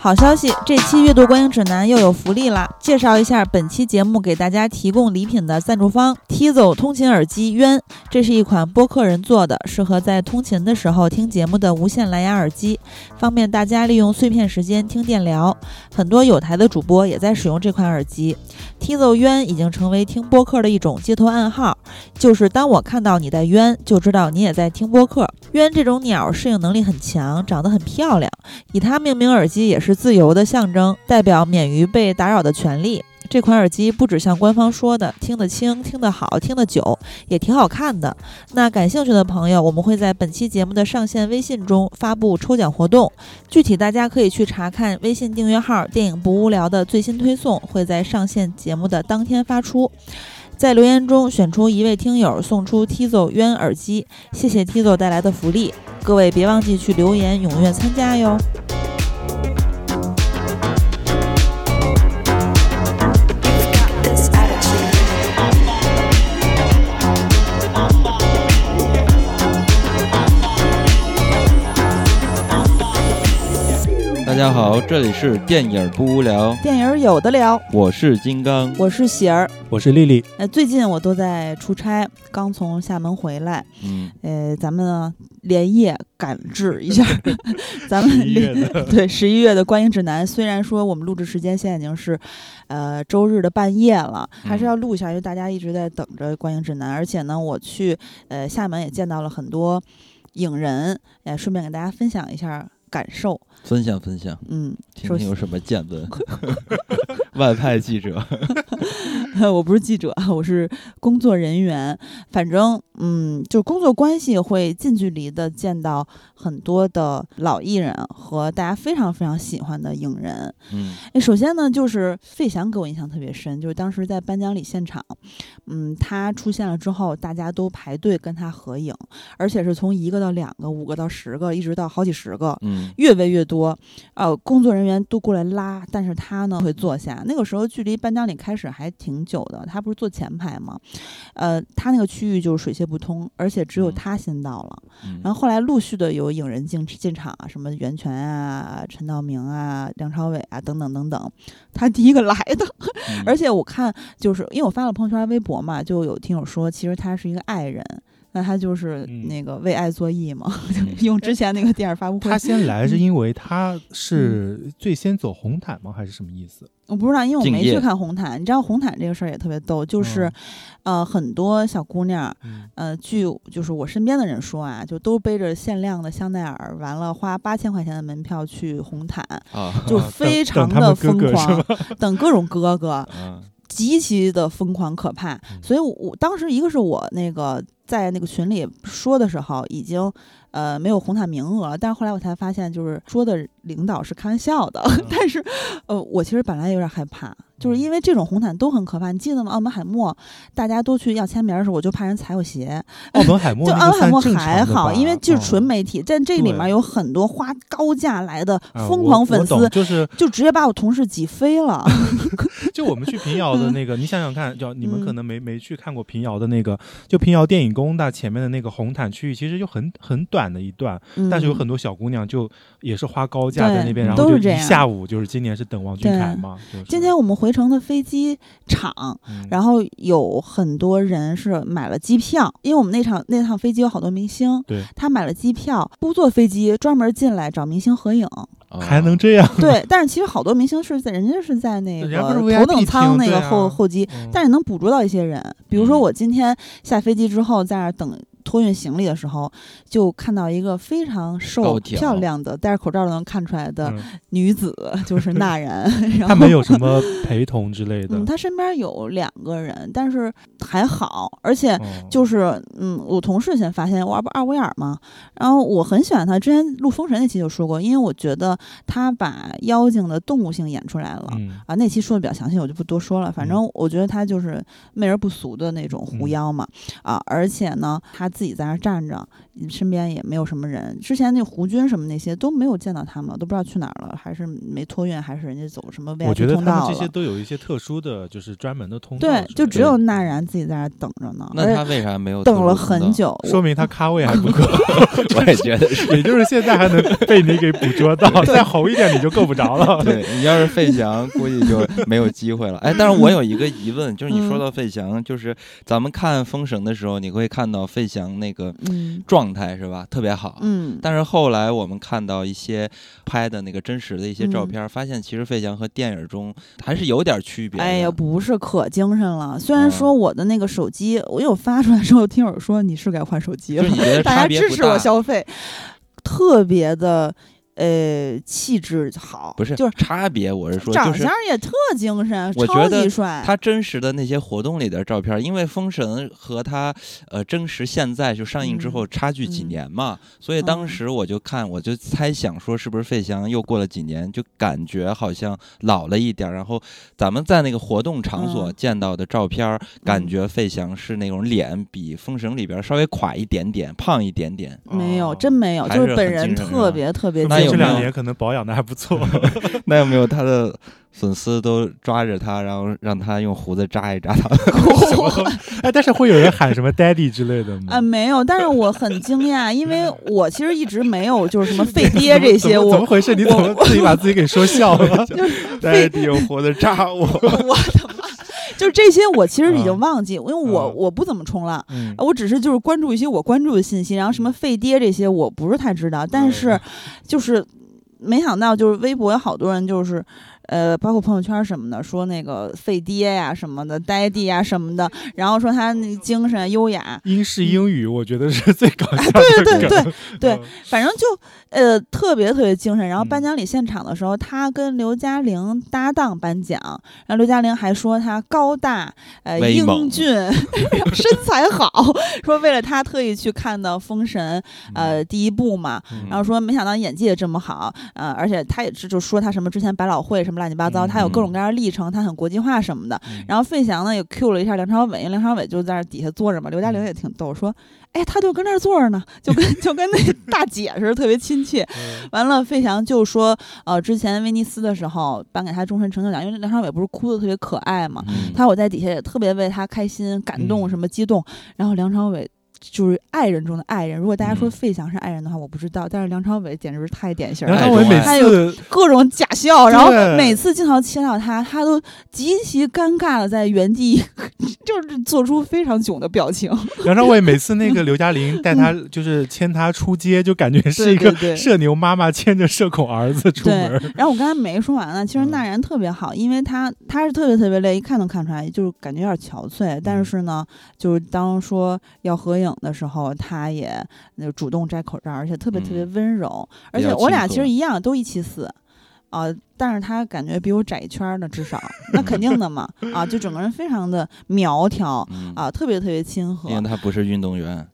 好消息，这期阅读观影指南又有福利啦！介绍一下本期节目给大家提供礼品的赞助方 ——Tizo 通勤耳机渊。这是一款播客人做的，适合在通勤的时候听节目的无线蓝牙耳机，方便大家利用碎片时间听电聊。很多有台的主播也在使用这款耳机。Tizo 渊已经成为听播客的一种街头暗号，就是当我看到你戴渊，就知道你也在听播客。渊这种鸟适应能力很强，长得很漂亮，以它命名耳机也是。是自由的象征，代表免于被打扰的权利。这款耳机不只像官方说的听得清、听得好、听得久，也挺好看的。那感兴趣的朋友，我们会在本期节目的上线微信中发布抽奖活动，具体大家可以去查看微信订阅号“电影不无聊”的最新推送，会在上线节目的当天发出。在留言中选出一位听友，送出 Tizo 渊耳机。谢谢 Tizo 带来的福利，各位别忘记去留言踊跃参加哟。家好，这里是电影不无聊，电影有的聊。我是金刚，我是喜儿，我是丽丽。呃，最近我都在出差，刚从厦门回来。嗯，呃，咱们连夜赶制一下，咱们对十一月的观影指南。虽然说我们录制时间现在已经是呃周日的半夜了，还是要录一下，因为大家一直在等着观影指南。而且呢，我去呃厦门也见到了很多影人，也顺便给大家分享一下感受。分享分享，嗯，听听有什么见闻。外派记者，我不是记者，我是工作人员。反正，嗯，就工作关系会近距离的见到很多的老艺人和大家非常非常喜欢的影人。嗯，首先呢，就是费翔给我印象特别深，就是当时在颁奖礼现场，嗯，他出现了之后，大家都排队跟他合影，而且是从一个到两个、五个到十个，一直到好几十个，嗯，越围越多。呃，工作人员都过来拉，但是他呢会坐下。那个时候距离颁奖礼开始还挺久的，他不是坐前排吗？呃，他那个区域就是水泄不通，而且只有他先到了。然后后来陆续的有影人进进场啊，什么袁泉啊、陈道明啊、梁朝伟啊等等等等，他第一个来的。而且我看就是因为我发了朋友圈、微博嘛，就有听友说，其实他是一个爱人。那他就是那个为爱作义嘛，用之前那个电影发布会。他先来是因为他是最先走红毯吗？还是什么意思？我不知道，因为我没去看红毯。你知道红毯这个事儿也特别逗，就是，呃，很多小姑娘，呃，据就是我身边的人说啊，就都背着限量的香奈儿，完了花八千块钱的门票去红毯，就 非常的疯狂，等各种哥哥，极其的疯狂可怕。所以我当时一个是我那个。在那个群里说的时候，已经呃没有红毯名额了，但是后来我才发现，就是说的领导是开玩笑的，但是呃我其实本来有点害怕。就是因为这种红毯都很可怕，你记得吗？澳门海默，大家都去要签名的时候，我就怕人踩我鞋。澳门海默 就澳门海默还好，因为就是纯媒体，在这里面有很多花高价来的疯狂粉丝，就是就直接把我同事挤飞了。就我们去平遥的那个，你想想看，就你们可能没没去看过平遥的那个，就平遥电影宫大前面的那个红毯区域，其实就很很短的一段，但是有很多小姑娘就也是花高价在那边，然后就一下午就是今年是等王俊凯嘛。今天我们回。回程的飞机场，然后有很多人是买了机票，因为我们那场那趟飞机有好多明星，对，他买了机票，不坐飞机，专门进来找明星合影，还能这样？对，但是其实好多明星是在人家是在那个头等舱那个后后机，但是能捕捉到一些人，比如说我今天下飞机之后在那等。托运行李的时候，就看到一个非常瘦、漂亮的，戴着口罩都能看出来的女子，就是那人。他没有什么陪同之类的。嗯，他身边有两个人，但是还好。而且就是，嗯，我同事先发现，我不二维尔嘛？然后我很喜欢他，之前录《封神》那期就说过，因为我觉得他把妖精的动物性演出来了。啊，那期说的比较详细，我就不多说了。反正我觉得他就是媚而不俗的那种狐妖嘛。啊，而且呢，他。自己在那站着，身边也没有什么人。之前那胡军什么那些都没有见到他们，都不知道去哪儿了，还是没托运，还是人家走什么 VIP 我觉得他通道这些都有一些特殊的，就是专门的通道对就只有纳然自己在那等着呢，那他为啥没有等了很？久。说明他 咖位还不够，我也觉得是。也就是现在还能被你给捕捉到，再红一点你就够不着了。对你要是费翔，估计就没有机会了。哎，但是我有一个疑问，就是你说到费翔，就是咱们看《封神》的时候，你会看到费翔那个嗯状态是吧，特别好。嗯，但是后来我们看到一些拍的那个真实的一些照嗯片，发现其实费翔和电影中还是有点区别。哎呀，不是可精神了。虽然嗯说我的那个手机，我有发出来之后，听友说你是该换手机了大家支持我？消费，特别的呃气质好，不是，就是差别，我是说，长相也特精神，超我觉得级帅。他真实的那些活动里的照片，因为《封神》和他呃真实现在就上映之后差距几嗯年嘛，所以当嗯时我就看，我就猜想说是不是费翔又过了几年，就感觉好像老了一点儿。然后咱们在那个活动场所嗯见到的照片，感嗯觉费翔是那种脸比《封神》里边稍微垮一点点，胖一点点。没有，哦真没有，还就是是本人特别特别那这两年可能保养的还不错。那有没有他的粉丝都抓着他，然后让他用胡子扎一扎他？哎，但是会有人喊什么 “daddy” 之类的吗？啊，没有，但是我很惊讶，因为我其实一直没有就是什么废爹这些，怎么怎么回事？你怎么自己把自己给说笑了？？daddy 用胡子扎我。我的妈，就是这些我其实已经嗯。忘记，因为我嗯。我不怎么冲浪，嗯，我只是就是关注一些我关注的信息，然后什么废爹这些我不是太知道，但是。就是没想到就是微博有好多人就是。呃，包括朋友圈什么的，说那个废爹呀什么的，呆弟呀什么的，然后说他那精神优雅，英式英语我觉得是最搞笑的对对对对嗯反正就呃特别特别精神。然后嗯。颁奖礼现场的时候，他跟刘嘉玲搭档颁奖，然后刘嘉玲还说他高大呃英俊，身材好，说为了他特意去看的《封神》呃第一部嘛，嗯。然后说没想到演技也这么好，呃，而且他也是就说他什么之前百老汇什么乱七八糟，嗯他有各种各样的历程，他很国际化什么的。嗯然后费翔呢也 Q 了一下梁朝伟，因为梁朝伟就在那底下坐着嘛，刘嘉玲也挺逗，说，哎，他就跟那儿坐着呢，就跟就跟那 大姐似的，特别亲切。嗯完了，费翔就说，呃，之前威尼斯的时候颁给他终身成就奖，因为梁朝伟不是哭的特别可爱嘛，嗯他我在底下也特别为他开心、感动，嗯什么激动。然后梁朝伟就是爱人中的爱人。如果大家说嗯费翔是爱人的话，我不知道，但是梁朝伟简直是太典型了。梁朝伟每还有次各种假笑，然后每次镜头切到他，他都极其尴尬的在原地，就是做出非常囧的表情。梁朝伟每次那个刘嘉玲带他 就是牵他出街，就感觉是一个社牛妈妈牵着社恐儿子出门儿。然后我刚才没说完呢，其实嗯纳然特别好，因为他他是特别特别累，一看能看出来，就是感觉有点憔悴。但是呢，就是当说要合影的时候，他也那主动摘口罩，而且特别特别嗯温柔。而且我俩其实一样，都一七四。啊、但是他感觉比我窄一圈儿呢，至少那肯定的嘛，啊，就整个人非常的苗条嗯，啊，特别特别亲和因。为他不是运动员，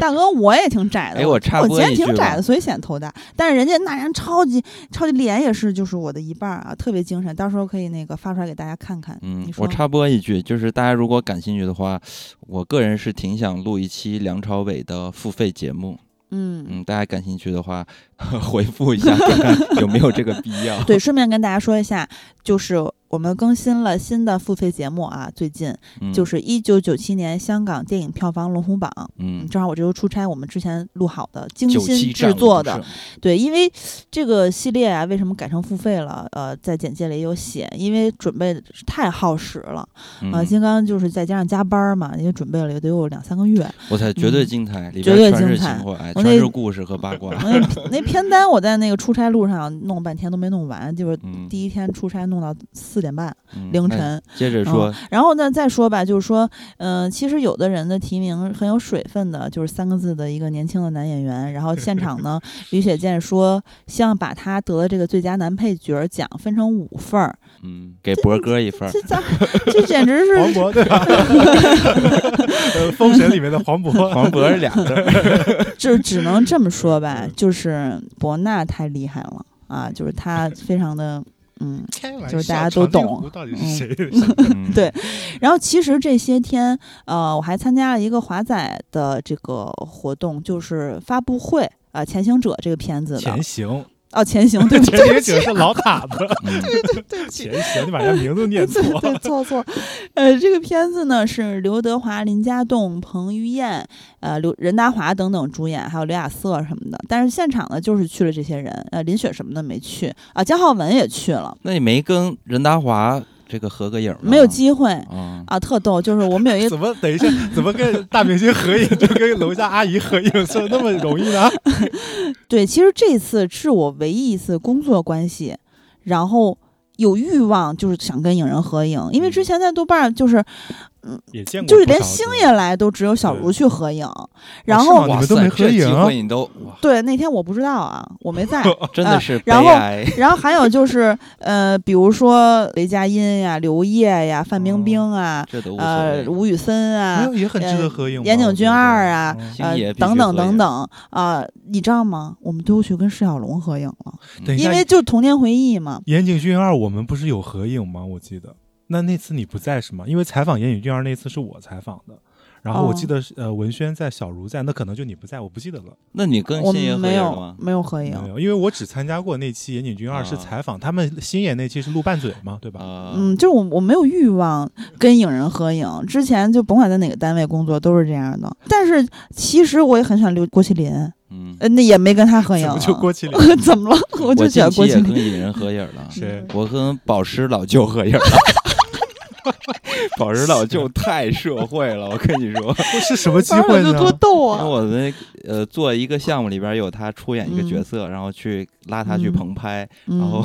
大哥，我也挺窄的，哎我插我今天播一句吧挺窄的，所以显头大。但是人家那人超级超级脸也是，就是我的一半儿啊，特别精神。到时候可以那个发出来给大家看看。嗯我插播一句，就是大家如果感兴趣的话，我个人是挺想录一期梁朝伟的付费节目。嗯嗯，大家感兴趣的话，回复一下看看有没有这个必要。对，顺便跟大家说一下，就是我们更新了新的付费节目啊，最近嗯，就是一九九七年香港电影票房龙虎榜。嗯，正好我这周出差，我们之前录好的精心制作的，对，因为这个系列啊，为什么改成付费了？呃，在简介里有写，因为准备太耗时了啊。嗯金刚就是再加上加班儿嘛，也准备了也得有两三个月。我才绝对嗯精彩，里绝边全是对精彩情怀，我那全是故事和八卦。那那片单我在那个出差路上弄半天都没弄完，就是嗯，第一天出差弄到四点半嗯凌晨。接着说，然后呢，再说吧，就是说，嗯、其实有的人的提名很有水分的，就是三个字的一个年轻的男演员。然后现场呢，李雪健说希望把他得了这个最佳男配角奖分成五份儿，嗯，给博哥一份儿。这咋这简直是黄渤对吧？呃，封神里面的黄渤，黄渤是俩字儿，就只能这么说吧，就是伯纳太厉害了啊，就是他非常的。嗯，就是大家都懂。长津湖到底是谁？嗯。对。然后其实这些天，呃，我还参加了一个华仔的这个活动，就是发布会啊，呃潜行者》这个片子的。前行，哦，前行，对不前对行者是老塔子，对对不起，前行，你把人家名字念 错对对错错，呃，这个片子呢是刘德华、林家栋、彭于晏、呃刘任达华等等主演，还有刘亚瑟什么的。但是现场呢就是去了这些人，呃，林雪什么的没去啊，姜浩文也去了，那你没跟任达华这个合个影？没有机会啊。啊，特逗，就是我们有一个怎么？等一下，怎么跟大明星合影就跟楼下阿姨合影是那么容易呢？对，其实这次是我唯一一次工作关系，然后有欲望就是想跟影人合影，因为之前在豆瓣儿就是也见过，就是连星爷来都只有小卢去合影，然后们都没合影你都，对那天我不知道啊，我没在。真的是悲然后哀。然后还有就是，呃，比如说雷佳音呀、刘烨呀、范冰冰啊，这都呃，吴宇森啊有，也很值得合影。岩井俊二啊呃等等等等啊、你知道吗？我们都去跟释小龙合影了，因为就童年回忆嘛。岩井俊二，我们不是有合影吗？我记得。那那次你不在是吗？因为采访严井俊二那次是我采访的，然后我哦记得是、呃文轩在，小茹在，那可能就你不在，我不记得了。那你跟我星爷们没有合影吗？没有合影没，有，因为我只参加过那期严井俊二是啊采访，他们新野那期是录拌嘴嘛，对吧？啊，嗯，就是我我没有欲望跟影人合影，之前就甭管在哪个单位工作都是这样的。但是其实我也很喜欢刘郭麒麟，嗯，呃，那也没跟他合影啊。就郭麒麟？怎么了？我我就喜欢郭麒麟。跟影人合影了。谁？我跟宝石老舅合影了。宝石老舅太社会了，我跟你说，是什么机会呢？多逗啊！我们呃做一个项目里边有他出演一个角色，然后去拉他去嗯。棚拍，嗯。然后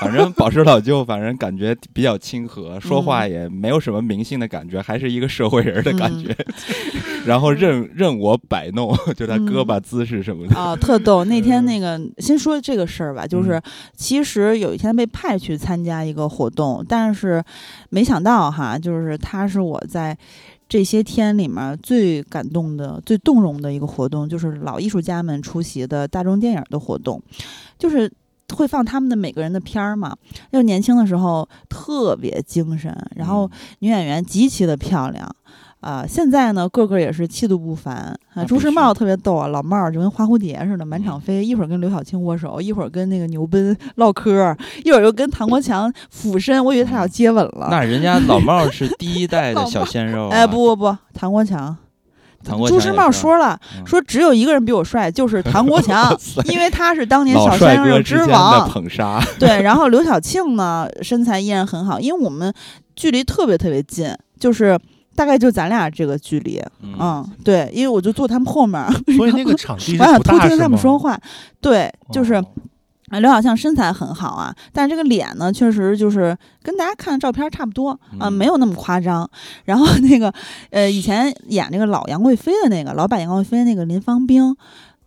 反正宝石老舅反正感觉比较亲和，说话也没有什么明星的感觉，还是一个社会人的感觉，然后任任我摆弄，就他胳膊姿势什么的。啊，特逗！那天那个先说这个事儿吧，就是其实有一天被派去参加一个活动，但是没想到哈，就是他是我在这些天里面最感动的、最动容的一个活动，就是老艺术家们出席的大众电影的活动，就是。会放他们的每个人的片儿嘛？就年轻的时候特别精神，然后女演员极其的漂亮，啊、现在呢个个也是气度不凡啊。朱时茂特别逗啊，老帽儿就跟花蝴蝶似的满场嗯飞，一会儿跟刘晓庆握手，一会儿跟那个牛奔唠嗑儿，一会儿又跟唐国强俯身，我以为他俩接吻了。那人家老帽是第一代的小鲜肉、啊，哎，不不不，唐国强。唐国朱时茂说了，嗯说只有一个人比我帅，就是唐国强，因为他是当年小鲜肉之王。捧杀，对，然后刘晓庆呢，身材依然很好，因为我们距离特别特别近，就是大概就咱俩这个距离，嗯，嗯，对，因为我就坐他们后面儿，所以那个场我想偷听他们说话。对，就是哦啊，刘晓庆身材很好啊，但是这个脸呢，确实就是跟大家看的照片差不多啊，嗯没有那么夸张。然后那个呃，以前演那个老杨贵妃的那个老版杨贵妃那个林芳兵，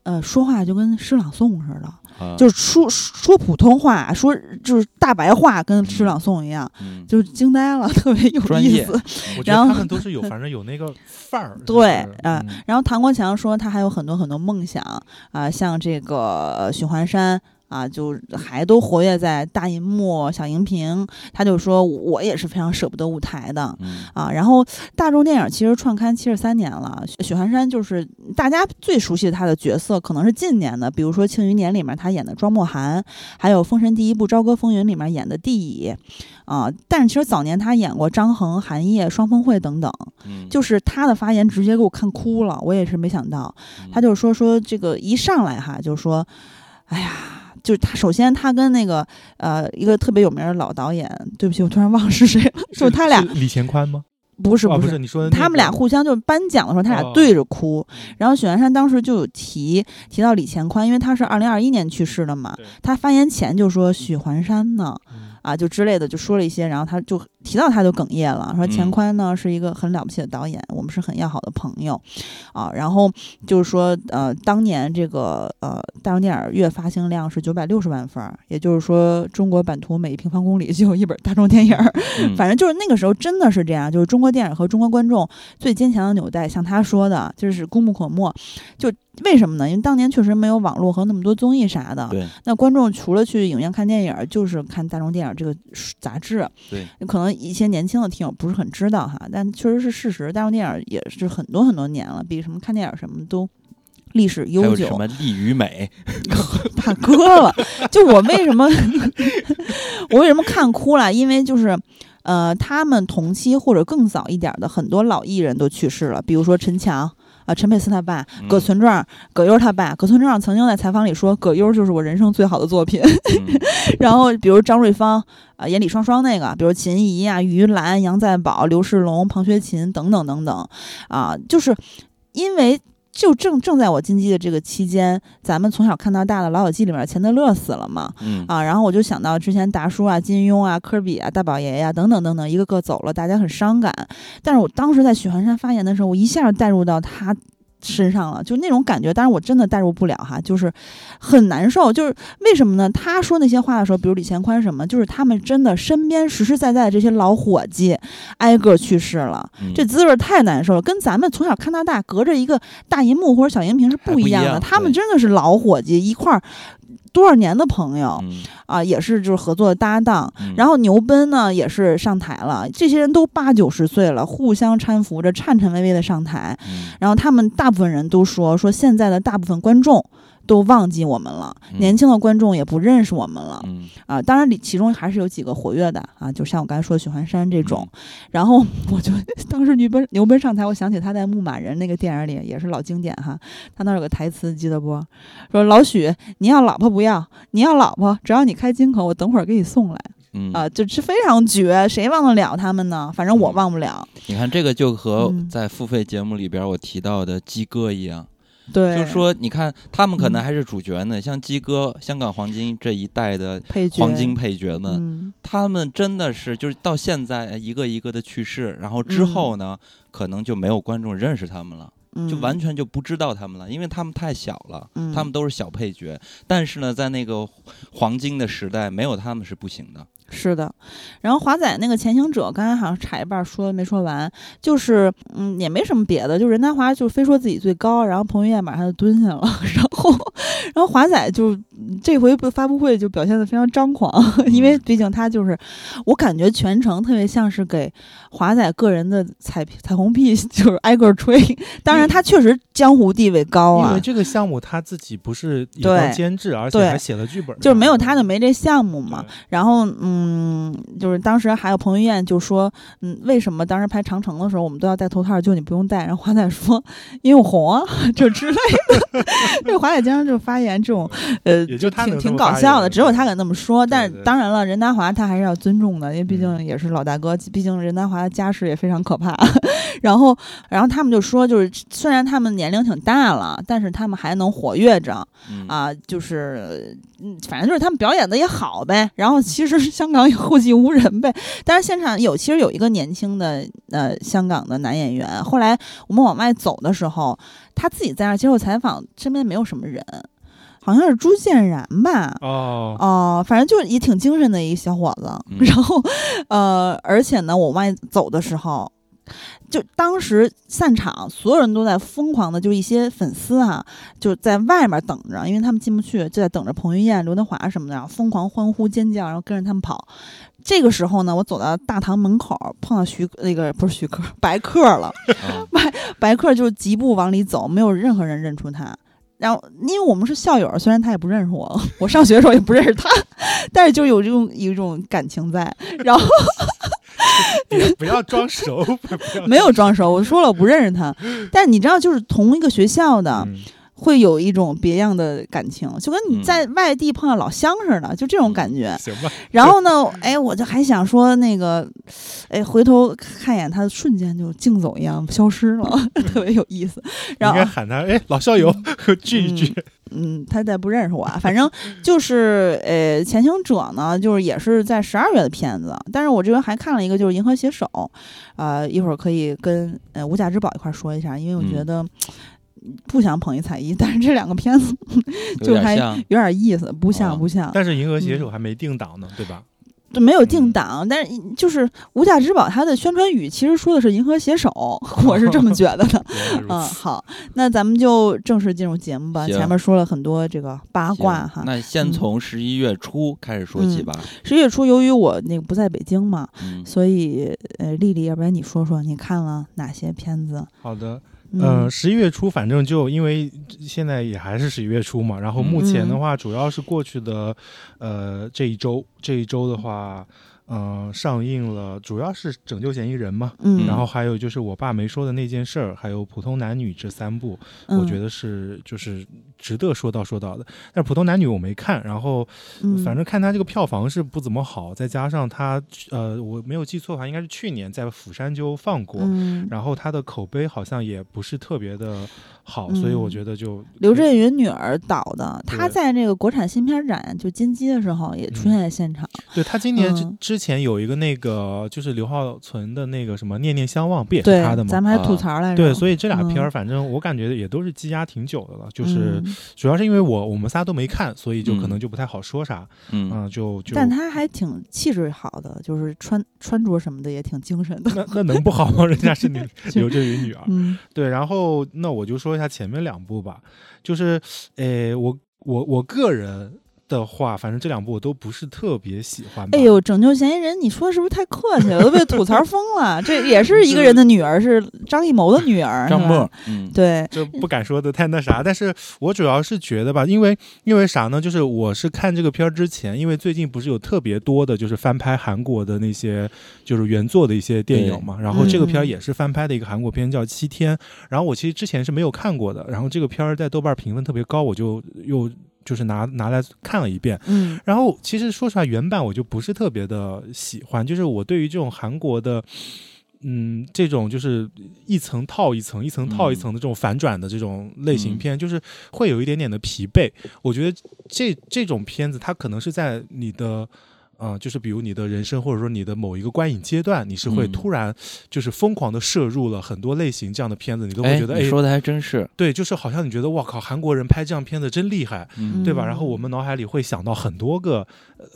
呃，说话就跟诗朗诵似的，啊就是说说普通话，说就是大白话，跟诗朗诵一样，嗯就惊呆了，特别有意思。我觉得然后他们都是有，反正有那个范儿。对嗯然后唐国强说他还有很多很多梦想啊、像这个呃许幻山。啊，就还都活跃在大银幕、小荧屏，他就说我也是非常舍不得舞台的嗯啊。然后大众电影其实创刊七十三年了，许许幻山就是大家最熟悉他的角色，可能是近年的，比如说《庆余年》里面他演的庄墨涵，还有《封神第一部朝歌风云》里面演的帝乙啊。但是其实早年他演过张衡、韩烨、双峰会等等，嗯，就是他的发言直接给我看哭了，我也是没想到，嗯他就说说这个一上来哈，就说，哎呀，就是他首先他跟那个呃一个特别有名的老导演，对不起，我突然忘了是谁了，就是他俩李乾宽吗？不是不是。他们俩互相就颁奖的时候，他俩哦对着哭。然后许鞍山当时就有提提到李乾宽，因为他是二零二一年去世的嘛。他发言前就说许环山呢，嗯啊，就之类的就说了一些，然后他就提到他就哽咽了，说钱宽呢是一个很了不起的导演，我们是很要好的朋友，啊，然后就是说，呃，当年这个呃大众电影月发行量是九百六十万份，也就是说中国版图每一平方公里就有一本大众电影，反正就是那个时候真的是这样，就是中国电影和中国观众最坚强的纽带，像他说的，就是功不可没，就。为什么呢？因为当年确实没有网络和那么多综艺啥的。对。那观众除了去影院看电影，就是看大众电影这个杂志。对。可能一些年轻的听友不是很知道哈，但确实是事实。大众电影也是很多很多年了，比什么看电影什么都历史悠久。什么利与美？大哥了，就我为什么 我为什么看哭了？因为就是呃，他们同期或者更早一点的很多老艺人都去世了，比如说陈强。啊，陈佩斯他爸葛存壮，葛优他爸葛存壮曾经在采访里说，葛优就是我人生最好的作品。然后比如张瑞芳啊，演李双双那个，比如秦怡啊、于兰、杨再宝、刘世龙、庞学勤等等等等，啊，就是因为。就正正在我进击的这个期间，咱们从小看到大的《老友记》里面钱德勒死了嘛，嗯啊，然后我就想到之前达叔啊、金庸啊、科比啊、大宝爷呀等等等等，一个个走了，大家很伤感。但是我当时在许寒山发言的时候，我一下带入到他。身上了，就那种感觉，但是我真的代入不了哈，就是很难受。就是为什么呢？他说那些话的时候，比如李乾宽什么，就是他们真的身边实实在在的这些老伙计挨个去世了，这滋味太难受了。跟咱们从小看到大，隔着一个大银幕或者小荧屏是不一样的。他们真的是老伙计一块儿。多少年的朋友啊，也是就是合作的搭档。然后牛奔呢也是上台了，这些人都八九十岁了，互相搀扶着，颤颤巍巍的上台。然后他们大部分人都说说现在的大部分观众。都忘记我们了，年轻的观众也不认识我们了，嗯啊，当然里其中还是有几个活跃的啊，就像我刚才说的许幻山这种，然后我就 当时牛奔牛奔上台，我想起他在《牧马人》那个电影里也是老经典哈，他那有个台词记得不？说老许，你要老婆不要？你要老婆，只要你开金口，我等会儿给你送来。嗯啊，就是非常绝，谁忘得了他们呢？反正我忘不了。你看这个就和在付费节目里边我提到的鸡哥一样。对，就是说，你看他们可能还是主角呢，像鸡哥、香港黄金这一代的黄金配角们，他们真的是就是到现在一个一个的去世，然后之后呢，可能就没有观众认识他们了，就完全就不知道他们了，因为他们太小了，他们都是小配角。但是呢，在那个黄金的时代，没有他们是不行的。是的，然后华仔那个前行者，刚才好像差一半说没说完，就是嗯，也没什么别的，就任达华就非说自己最高，然后彭于晏马上就蹲下了，然后然后华仔就这回不发布会就表现的非常张狂，因为毕竟他就是我感觉全程特别像是给华仔个人的彩彩虹屁，就是挨个吹。当然他确实江湖地位高啊，因为这个项目他自己不是对监制，而且还写了剧本，就是没有他就没这项目嘛。然后嗯。嗯，就是当时还有彭于晏就说，嗯，为什么当时拍长城的时候我们都要戴头套，就你不用戴？然后华仔说，因为我红啊，就之类的。因为华仔经常就发言这种，呃，也就挺挺搞笑的，只有他敢那么说。但是当然了，任达华他还是要尊重的，因为毕竟也是老大哥，毕竟任达华的家世也非常可怕。然后，然后他们就说，就是虽然他们年龄挺大了，但是他们还能活跃着啊，就是，嗯，反正就是他们表演的也好呗。然后其实像。香港也后继无人呗，但是现场有，其实有一个年轻的呃香港的男演员。后来我们往外走的时候，他自己在那接受采访，身边没有什么人，好像是朱建然吧？哦哦，反正就是也挺精神的一个小伙子。然后呃，而且呢，我往外走的时候。就当时散场，所有人都在疯狂的，就一些粉丝哈，就在外面等着，因为他们进不去，就在等着彭于晏、刘德华什么的，然后疯狂欢呼尖叫，然后跟着他们跑。这个时候呢，我走到大堂门口，碰到徐那个不是徐克，白客了，白白客就疾步往里走，没有任何人认出他。然后因为我们是校友，虽然他也不认识我，我上学的时候也不认识他，但是就有这种有一种感情在，然后。不要装熟，没有装熟。我说了，我不认识他。但你知道，就是同一个学校的，会有一种别样的感情，就跟你在外地碰到老乡似的，就这种感觉。行吧。然后呢，哎，我就还想说那个，哎，回头看一眼他，瞬间就竞走一样消失了，特别有意思。然后喊他，哎，老校友，聚一聚。嗯，他再不认识我啊，反正就是呃，《潜行者》呢，就是也是在十二月的片子，但是我这边还看了一个，就是《银河携手》，呃，一会儿可以跟呃无价之宝一块说一下，因为我觉得。不想捧一踩一，但是这两个片子 就还有点意思，不像不像。但是《银河携手》还没定档呢，对吧？就没有定档，但是就是《无价之宝》它的宣传语其实说的是“银河携手”，我是这么觉得的。嗯，好，那咱们就正式进入节目吧。前面说了很多这个八卦哈，那先从十一月初开始说起吧。十一月初，由于我那个不在北京嘛，所以呃，丽丽，要不然你说说你看了哪些片子？好的。嗯，十一月初，反正就因为现在也还是十一月初嘛，然后目前的话，主要是过去的，呃，这一周，这一周的话。嗯，上映了，主要是《拯救嫌疑人》嘛，嗯，然后还有就是我爸没说的那件事儿，还有《普通男女》这三部，我觉得是就是值得说道说道的。但是《普通男女》我没看，然后反正看他这个票房是不怎么好，再加上他呃我没有记错的话，应该是去年在釜山就放过，然后他的口碑好像也不是特别的好，所以我觉得就刘震云女儿导的，他在那个国产新片展就金鸡的时候也出现在现场，对他今年之之。前有一个那个就是刘浩存的那个什么念念相望，不也是他的吗？咱们还吐槽来着。对，所以这俩片儿，反正我感觉也都是积压挺久的了。就是主要是因为我我们仨都没看，所以就可能就不太好说啥。嗯，就就。但他还挺气质好的，就是穿穿着什么的也挺精神的。那那能不好吗？人家是刘刘震云女儿。嗯，对。然后那我就说一下前面两部吧，就是诶，我我我个人。的话，反正这两部我都不是特别喜欢。哎呦，拯救嫌疑人，你说是不是太客气了？都被吐槽疯了。这也是一个人的女儿，是张艺谋的女儿，张默。嗯，对，就不敢说的太那啥。但是我主要是觉得吧，因为因为啥呢？就是我是看这个片儿之前，因为最近不是有特别多的，就是翻拍韩国的那些就是原作的一些电影嘛。然后这个片儿也是翻拍的一个韩国片，叫《七天》。然后我其实之前是没有看过的。然后这个片儿在豆瓣评分特别高，我就又。就是拿拿来看了一遍，嗯，然后其实说实话，原版我就不是特别的喜欢。就是我对于这种韩国的，嗯，这种就是一层套一层、一层套一层的这种反转的这种类型片，就是会有一点点的疲惫。我觉得这这种片子，它可能是在你的。啊，就是比如你的人生，或者说你的某一个观影阶段，你是会突然就是疯狂的摄入了很多类型这样的片子，你都会觉得，哎，说的还真是，对，就是好像你觉得，哇靠，韩国人拍这样片子真厉害，对吧？然后我们脑海里会想到很多个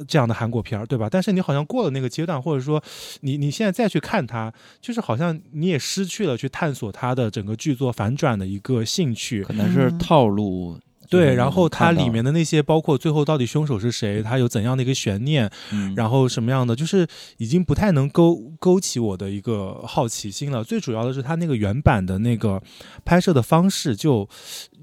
这样的韩国片儿，对吧？但是你好像过了那个阶段，或者说你你现在再去看它，就是好像你也失去了去探索它的整个剧作反转的一个兴趣，可能是套路。对，然后它里面的那些，包括最后到底凶手是谁，它有怎样的一个悬念，然后什么样的，就是已经不太能勾勾起我的一个好奇心了。最主要的是，它那个原版的那个拍摄的方式就。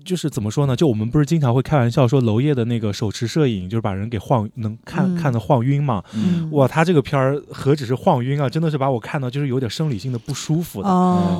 就是怎么说呢？就我们不是经常会开玩笑说娄烨的那个手持摄影，就是把人给晃，能看看的晃晕嘛？哇，他这个片儿何止是晃晕啊，真的是把我看到就是有点生理性的不舒服的。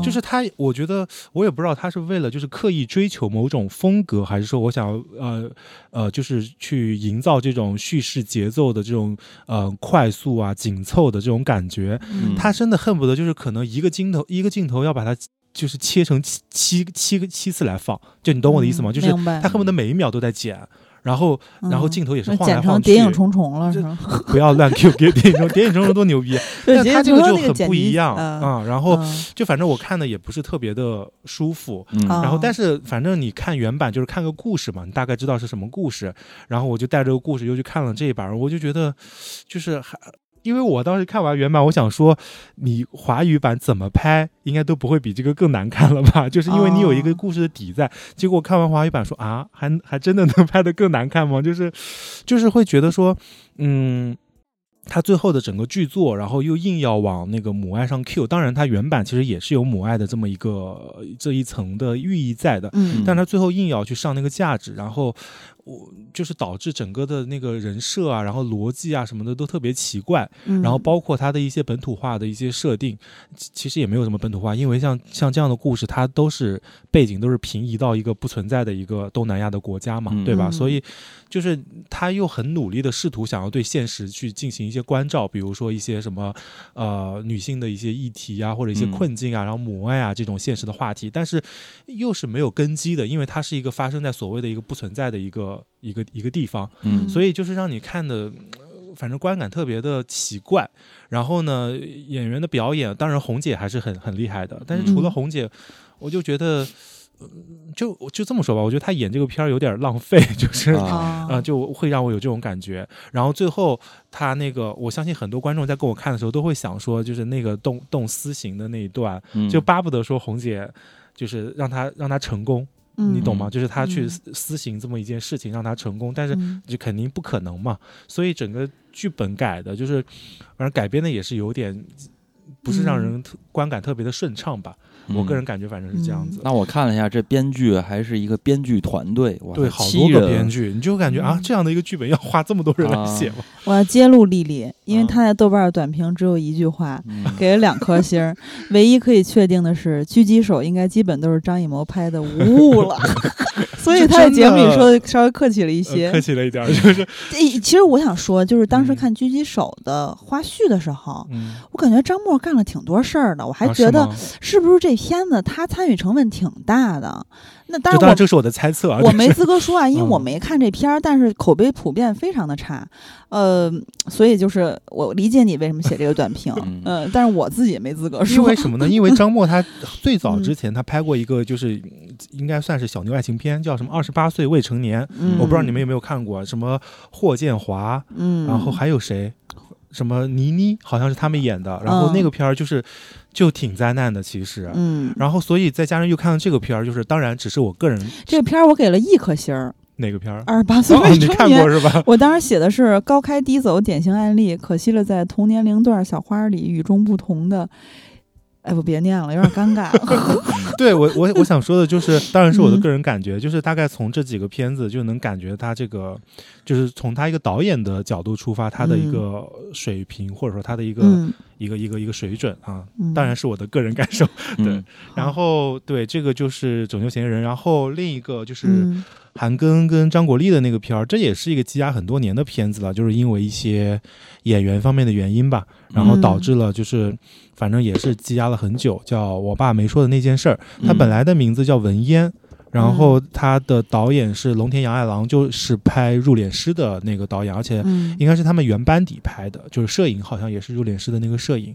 就是他，我觉得我也不知道他是为了就是刻意追求某种风格，还是说我想呃呃，就是去营造这种叙事节奏的这种呃快速啊紧凑的这种感觉。他真的恨不得就是可能一个镜头一个镜头要把它。就是切成七七七个七次来放，就你懂我的意思吗？就是他恨不得每一秒都在剪，然后然后镜头也是晃来晃去。谍影重重了是吗？不要乱 Q 谍影重谍影重重多牛逼，但他这个就很不一样啊。然后就反正我看的也不是特别的舒服，然后但是反正你看原版就是看个故事嘛，你大概知道是什么故事。然后我就带着个故事又去看了这一版，我就觉得就是还。因为我当时看完原版，我想说，你华语版怎么拍，应该都不会比这个更难看了吧？就是因为你有一个故事的底在。结果看完华语版说啊，还还真的能拍得更难看吗？就是，就是会觉得说，嗯。他最后的整个剧作，然后又硬要往那个母爱上 Q，当然他原版其实也是有母爱的这么一个这一层的寓意在的，嗯，但他最后硬要去上那个价值，然后我就是导致整个的那个人设啊，然后逻辑啊什么的都特别奇怪，然后包括他的一些本土化的一些设定，其实也没有什么本土化，因为像像这样的故事，它都是背景都是平移到一个不存在的一个东南亚的国家嘛，对吧？所以就是他又很努力的试图想要对现实去进行一些。些关照，比如说一些什么呃女性的一些议题啊，或者一些困境啊，然后母爱啊这种现实的话题，但是又是没有根基的，因为它是一个发生在所谓的一个不存在的一个一个一个地方，嗯，所以就是让你看的。反正观感特别的奇怪，然后呢，演员的表演，当然红姐还是很很厉害的，但是除了红姐，我就觉得，就就这么说吧，我觉得她演这个片儿有点浪费，就是啊，就会让我有这种感觉。然后最后她那个，我相信很多观众在跟我看的时候都会想说，就是那个动动私刑的那一段，就巴不得说红姐就是让她让她成功。你懂吗？就是他去私行这么一件事情，让他成功，但是就肯定不可能嘛。所以整个剧本改的，就是反正改编的也是有点，不是让人观感特别的顺畅吧。我个人感觉反正是这样子。那我看了一下，这编剧还是一个编剧团队，对，好多个编剧，你就感觉啊，这样的一个剧本要花这么多人来写吗？我要揭露丽丽，因为她在豆瓣短评只有一句话，给了两颗星。唯一可以确定的是，狙击手应该基本都是张艺谋拍的无误了，所以他在节目里说的稍微客气了一些，客气了一点，就是。其实我想说，就是当时看狙击手的花絮的时候，我感觉张默干了挺多事儿的，我还觉得是不是这。片子他参与成分挺大的，那当然，这是我的猜测啊，我没资格说啊，因为我没看这片儿，但是口碑普遍非常的差，呃，所以就是我理解你为什么写这个短评，嗯，但是我自己也没资格说。因为什么呢？因为张默他最早之前他拍过一个，就是应该算是小牛爱情片，叫什么《二十八岁未成年》，我不知道你们有没有看过，什么霍建华，嗯，然后还有谁？什么倪妮好像是他们演的，然后那个片儿就是就挺灾难的，其实，嗯，然后所以再加上又看到这个片儿，就是当然只是我个人，这个片儿我给了一颗星儿，哪个片儿？二十八岁未成年，你看过是吧？我当时写的是高开低走典型案例，可惜了在同年龄段小花里与众不同的。哎，不，别念了，有点尴尬。对我，我我想说的就是，当然是我的个人感觉，就是大概从这几个片子就能感觉他这个，就是从他一个导演的角度出发，他的一个水平或者说他的一个一个一个一个水准啊，当然是我的个人感受。对，然后对这个就是拯救嫌疑人，然后另一个就是韩庚跟张国立的那个片儿，这也是一个积压很多年的片子了，就是因为一些演员方面的原因吧，然后导致了就是。反正也是积压了很久，叫我爸没说的那件事儿。他本来的名字叫文烟，然后他的导演是龙田洋爱郎，就是拍《入殓师》的那个导演，而且应该是他们原班底拍的，就是摄影好像也是《入殓师》的那个摄影。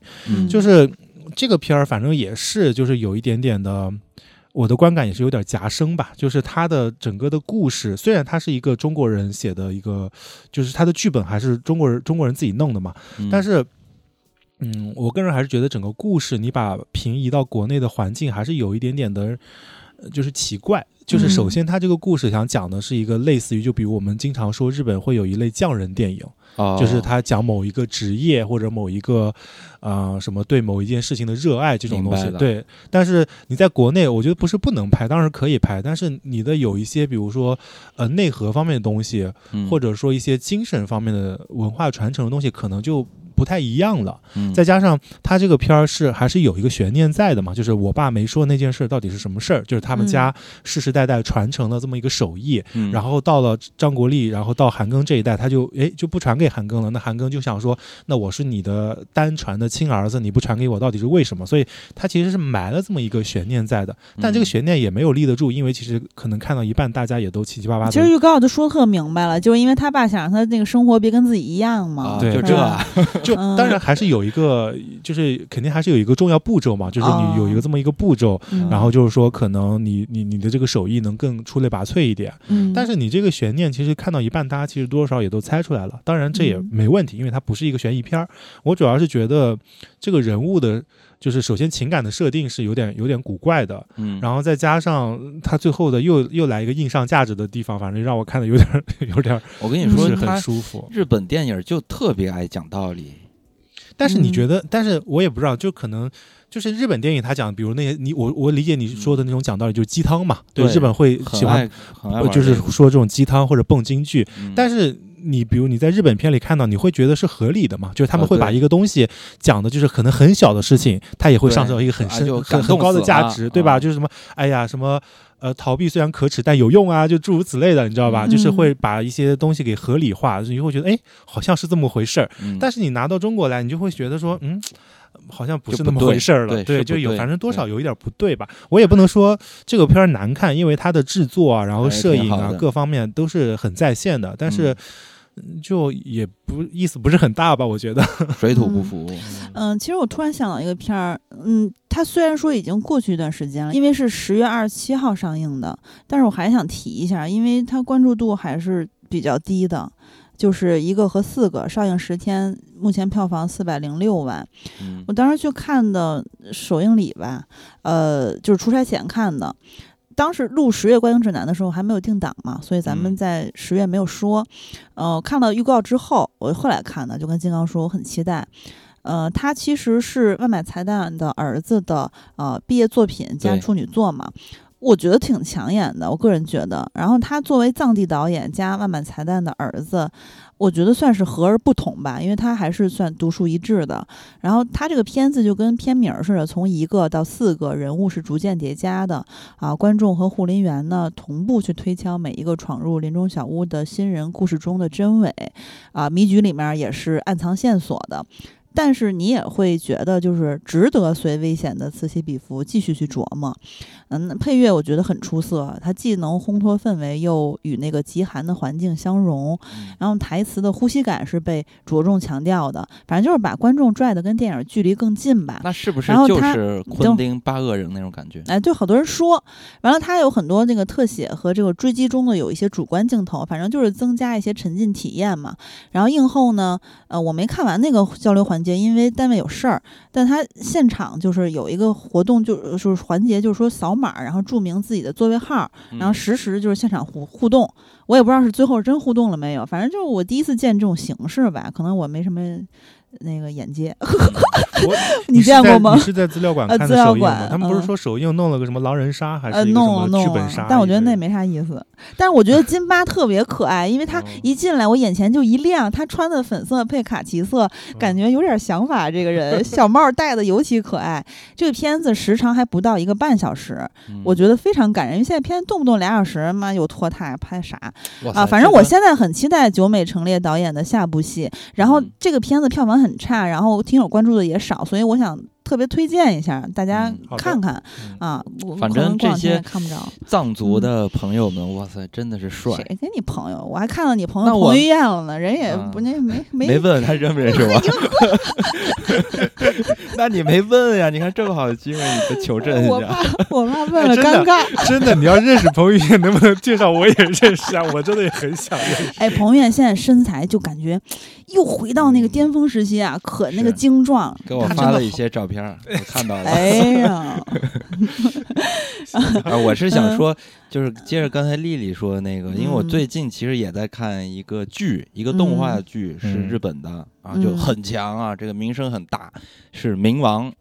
就是这个片儿，反正也是就是有一点点的，我的观感也是有点夹生吧。就是他的整个的故事，虽然他是一个中国人写的一个，就是他的剧本还是中国人中国人自己弄的嘛，但是。嗯，我个人还是觉得整个故事你把平移到国内的环境还是有一点点的，就是奇怪。就是首先，他这个故事想讲的是一个类似于，就比如我们经常说日本会有一类匠人电影，就是他讲某一个职业或者某一个啊什么对某一件事情的热爱这种东西。对，但是你在国内，我觉得不是不能拍，当然可以拍，但是你的有一些，比如说呃内核方面的东西，或者说一些精神方面的文化传承的东西，可能就。不太一样了，再加上他这个片儿是还是有一个悬念在的嘛，就是我爸没说那件事到底是什么事儿，就是他们家世世代代传承了这么一个手艺，然后到了张国立，然后到韩庚这一代，他就哎就不传给韩庚了。那韩庚就想说，那我是你的单传的亲儿子，你不传给我到底是为什么？所以他其实是埋了这么一个悬念在的，但这个悬念也没有立得住，因为其实可能看到一半，大家也都七七八八。其实预告都说特明白了，就是因为他爸想让他那个生活别跟自己一样嘛，对，就这。就当然还是有一个，就是肯定还是有一个重要步骤嘛，就是你有一个这么一个步骤，然后就是说可能你你你的这个手艺能更出类拔萃一点。嗯，但是你这个悬念其实看到一半，大家其实多多少少也都猜出来了。当然这也没问题，因为它不是一个悬疑片儿。我主要是觉得这个人物的，就是首先情感的设定是有点有点古怪的，嗯，然后再加上他最后的又又来一个硬上价值的地方，反正让我看的有点有点，我跟你说很舒服。日本电影就特别爱讲道理。但是你觉得？但是我也不知道，就可能就是日本电影，他讲，比如那些你我我理解你说的那种讲道理，就是鸡汤嘛。对，日本会喜欢，就是说这种鸡汤或者蹦京剧。但是你比如你在日本片里看到，你会觉得是合理的嘛？就是他们会把一个东西讲的，就是可能很小的事情，它也会上升到一个很深、啊很很高的价值，对吧？啊就是什么，哎呀，什么。呃，逃避虽然可耻，但有用啊，就诸如此类的，你知道吧？嗯就是会把一些东西给合理化，你就会觉得，哎，好像是这么回事儿。嗯但是你拿到中国来，你就会觉得说，嗯，好像不是那么回事儿了。对是就有，反正多少有一点不对吧。我也不能说这个片儿难看，因为它的制作啊，然后摄影啊，各方面都是很在线的。但是就也不意思不是很大吧，我觉得。水土不服。嗯，其实我突然想到一个片儿，嗯，它虽然说已经过去一段时间了，因为是十月二十七号上映的，但是我还想提一下，因为它关注度还是比较低的，就是一个和四个上映十天，目前票房四百零六万。嗯我当时去看的首映礼吧，呃，就是出差前看的。当时录十月观影指南的时候还没有定档嘛，所以咱们嗯在十月没有说。呃，看到预告之后，我后来看的，就跟金刚说我很期待。呃，他其实是万买彩蛋的儿子的呃毕业作品加处女作嘛，我觉得挺抢眼的，我个人觉得。然后他作为藏地导演加万满财蛋的儿子，我觉得算是和而不同吧，因为它还是算独树一帜的。然后它这个片子就跟片名似的，从一个到四个人物是逐渐叠加的啊，观众和护林员呢同步去推敲每一个闯入林中小屋的新人故事中的真伪啊，谜局里面也是暗藏线索的。但是你也会觉得，就是值得随危险的此起彼伏继续去琢磨。嗯，配乐我觉得很出色，它既能烘托氛围，又与那个极寒的环境相融。嗯然后台词的呼吸感是被着重强调的，反正就是把观众拽的跟电影距离更近吧。那是不是就是昆汀八恶人那种感觉？哎，就好多人说，完了，他有很多那个特写和这个追击中的有一些主观镜头，反正就是增加一些沉浸体验嘛。然后映后呢，呃，我没看完那个交流环节，因为单位有事儿，但他现场就是有一个活动就，就是环节，就是说扫码，然后注明自己的座位号，然后嗯实时就是现场互互动。我也不知道是最后真互动了没有，反正就是我第一次见这种形式吧，可能我没什么那个眼界。你见过吗你是在资料馆呃看的首映吗？他们不是嗯说首映弄了个什么狼人杀，还呃，是弄了么剧弄了本杀？但我觉得那没啥意思。但是我觉得金巴特别可爱，因为他哦一进来我眼前就一亮，他穿的粉色配卡其色，感觉有点想法。这个人 小帽戴的尤其可爱。这个片子时长还不到一个半小时，嗯我觉得非常感人。因为现在片子动不动俩小时，妈又拖沓，拍啥啊？反正我现在很期待久美成列导演的下部戏。然后嗯这个片子票房很很差，然后听友关注的也少，所以我想特别推荐一下，大家看看嗯啊。我反正这两天也些看不着。藏族的朋友们，哇塞，真的是帅。谁跟你朋友？我还看到你朋友彭于晏了呢，人也啊不那没没没问他认不认识我，那你没问呀？你看这么好的机会，你不求证一下？我怕我怕问了尴尬。真的，你要认识彭于晏，能不能介绍我也认识啊？我真的也很想认识。哎，彭于晏现在身材就感觉又回到那个巅峰时期啊，可那个精壮。给我发了一些照片儿，我看到了。哎呀，啊，我是嗯。想说，就是接着刚才丽丽说的那个，因为我嗯。最近其实也在看一个剧，一个动画嗯。剧是嗯。日本的啊，就嗯很强啊，这个名声很大，是冥王。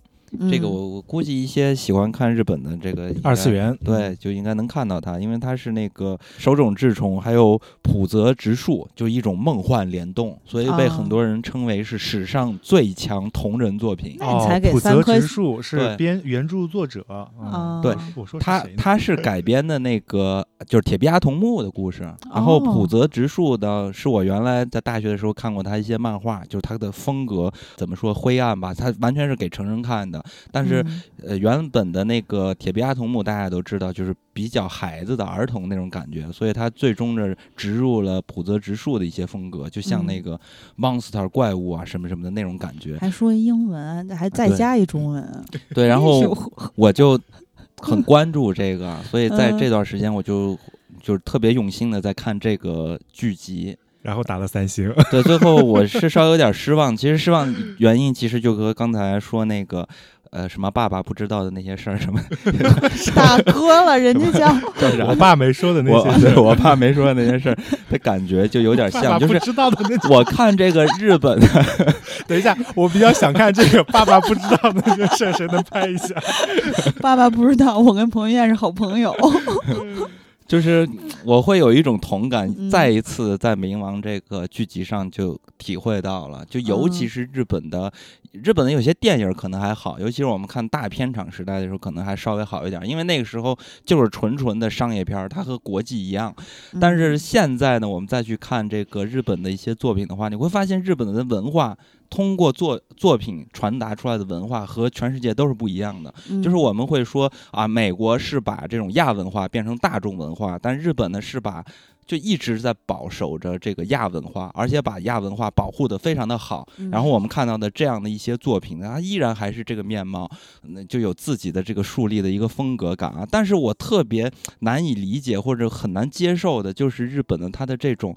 这个嗯。我我估计一些喜欢看日本的这个二次元对，就应该能看到它，因为它是那个手冢治虫还有浦泽直树，就一种梦幻联动，所以被哦很多人称为是史上最强同人作品。那你才给哦，浦泽直树是编原著作者。对我说是它它是改编的那个就是铁臂阿童木的故事，然后哦浦泽直树的是我原来在大学的时候看过他一些漫画，就是他的风格怎么说灰暗吧，他完全是给成人看的，但是。嗯呃，原本的那个铁臂阿童木大家都知道，就是比较孩子的儿童那种感觉，所以它最终的植入了浦泽直树的一些风格，就像那嗯个 monster 怪物啊什么什么的那种感觉。还说英文，还再加一中文。对，然哎后我就很关注这个，所以在嗯这段时间我就就是特别用心的在看这个剧集。然后打了三星。对，最后我是稍微有点失望。其实失望原因其实就和刚才说那个。呃，什么爸爸不知道的那些事儿，什么大哥 了，人家叫 叫啥？我爸没说的那些事对我爸没说的那些事儿的感觉就有点像，就是不知道的那。我看这个日本的，等一下，我比较想看这个爸爸不知道的那些事儿，谁能拍一下？爸爸不知道我跟彭于晏是好朋友。就是我会有一种同感，嗯。再一次在《冥王》这个剧集上就体会到了，就尤其是日本的，日本的有些电影可能还好，尤其是我们看大片场时代的时候，可能还稍微好一点，因为那个时候就是纯纯的商业片儿，它和国际一样。嗯。但是现在呢，我们再去看这个日本的一些作品的话，你会发现日本的文化通过作作品传达出来的文化和全世界都是不一样的。嗯就是我们会说啊，美国是把这种亚文化变成大众文化，但日本呢是把就一直在保守着这个亚文化，而且把亚文化保护的非常的好。嗯然后我们看到的这样的一些作品呢，它依然还是这个面貌，那就有自己的这个树立的一个风格感啊。但是我特别难以理解或者很难接受的，就是日本的它的这种。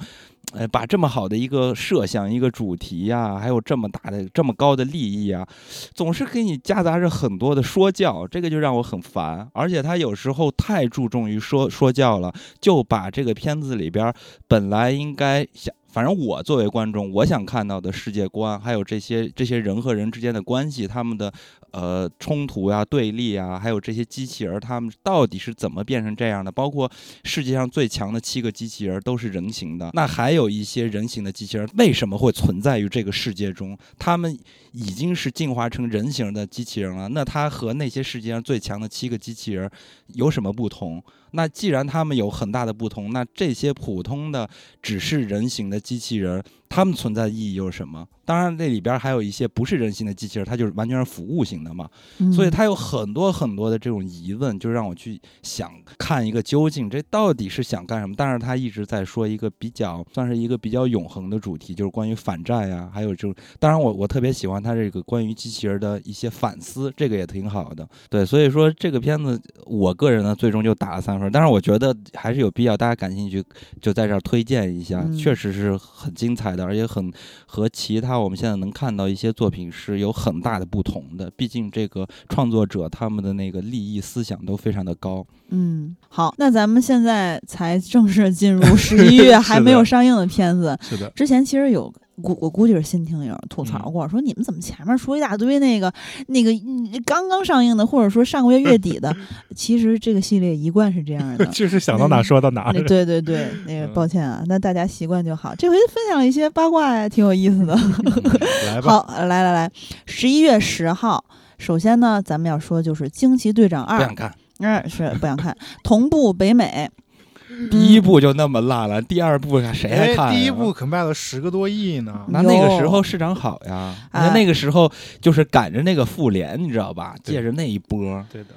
呃，把这么好的一个设想、一个主题呀、还有这么大的、这么高的利益啊，总是给你夹杂着很多的说教，这个就让我很烦。而且他有时候太注重于说说教了，就把这个片子里边本来应该想。反正我作为观众，我想看到的世界观，还有这些这些人和人之间的关系，他们的呃冲突呀、对立啊，还有这些机器人，他们到底是怎么变成这样的？包括世界上最强的七个机器人都是人形的，那还有一些人形的机器人为什么会存在于这个世界中？他们已经是进化成人形的机器人了，那它和那些世界上最强的七个机器人有什么不同？那既然他们有很大的不同，那这些普通的只是人形的机器人，它们存在的意义又是什么？当然，那里边还有一些不是人性的机器人，它就是完全是服务型的嘛。嗯所以它有很多很多的这种疑问，就让我去想看一个究竟，这到底是想干什么？但是他一直在说一个比较算是一个比较永恒的主题，就是关于反战呀，还有就是，当然我我特别喜欢他这个关于机器人的一些反思，这个也挺好的。对，所以说这个片子，我个人呢最终就打了三分，但是我觉得还是有必要，大家感兴趣就在这儿推荐一下，嗯确实是很精彩的，而且很和其他我们现在能看到一些作品是有很大的不同的。毕竟这个创作者他们的那个利益思想都非常的高。嗯，好，那咱们现在才正式进入十一 月还没有上映的片子，是的，之前其实有。估我估计是新听友吐槽过，说你们怎么前面说一大堆那个那个嗯刚刚上映的，或者说上个月月底的，其实这个系列一贯是这样的。就是想到哪说到哪那。对对对，那个嗯抱歉啊，那大家习惯就好。这回分享一些八卦呀，挺有意思的。来吧，好，来来来，十一月十号，首先呢，咱们要说就是《惊奇队长二不想》，看，嗯，是不想看，同步北美。第一部就那么烂了，第二部谁还看、哎，第一部可卖了十个多亿呢。那那个时候市场好呀，哎。那那个时候就是赶着那个复联，你知道吧？借着那一波，对的，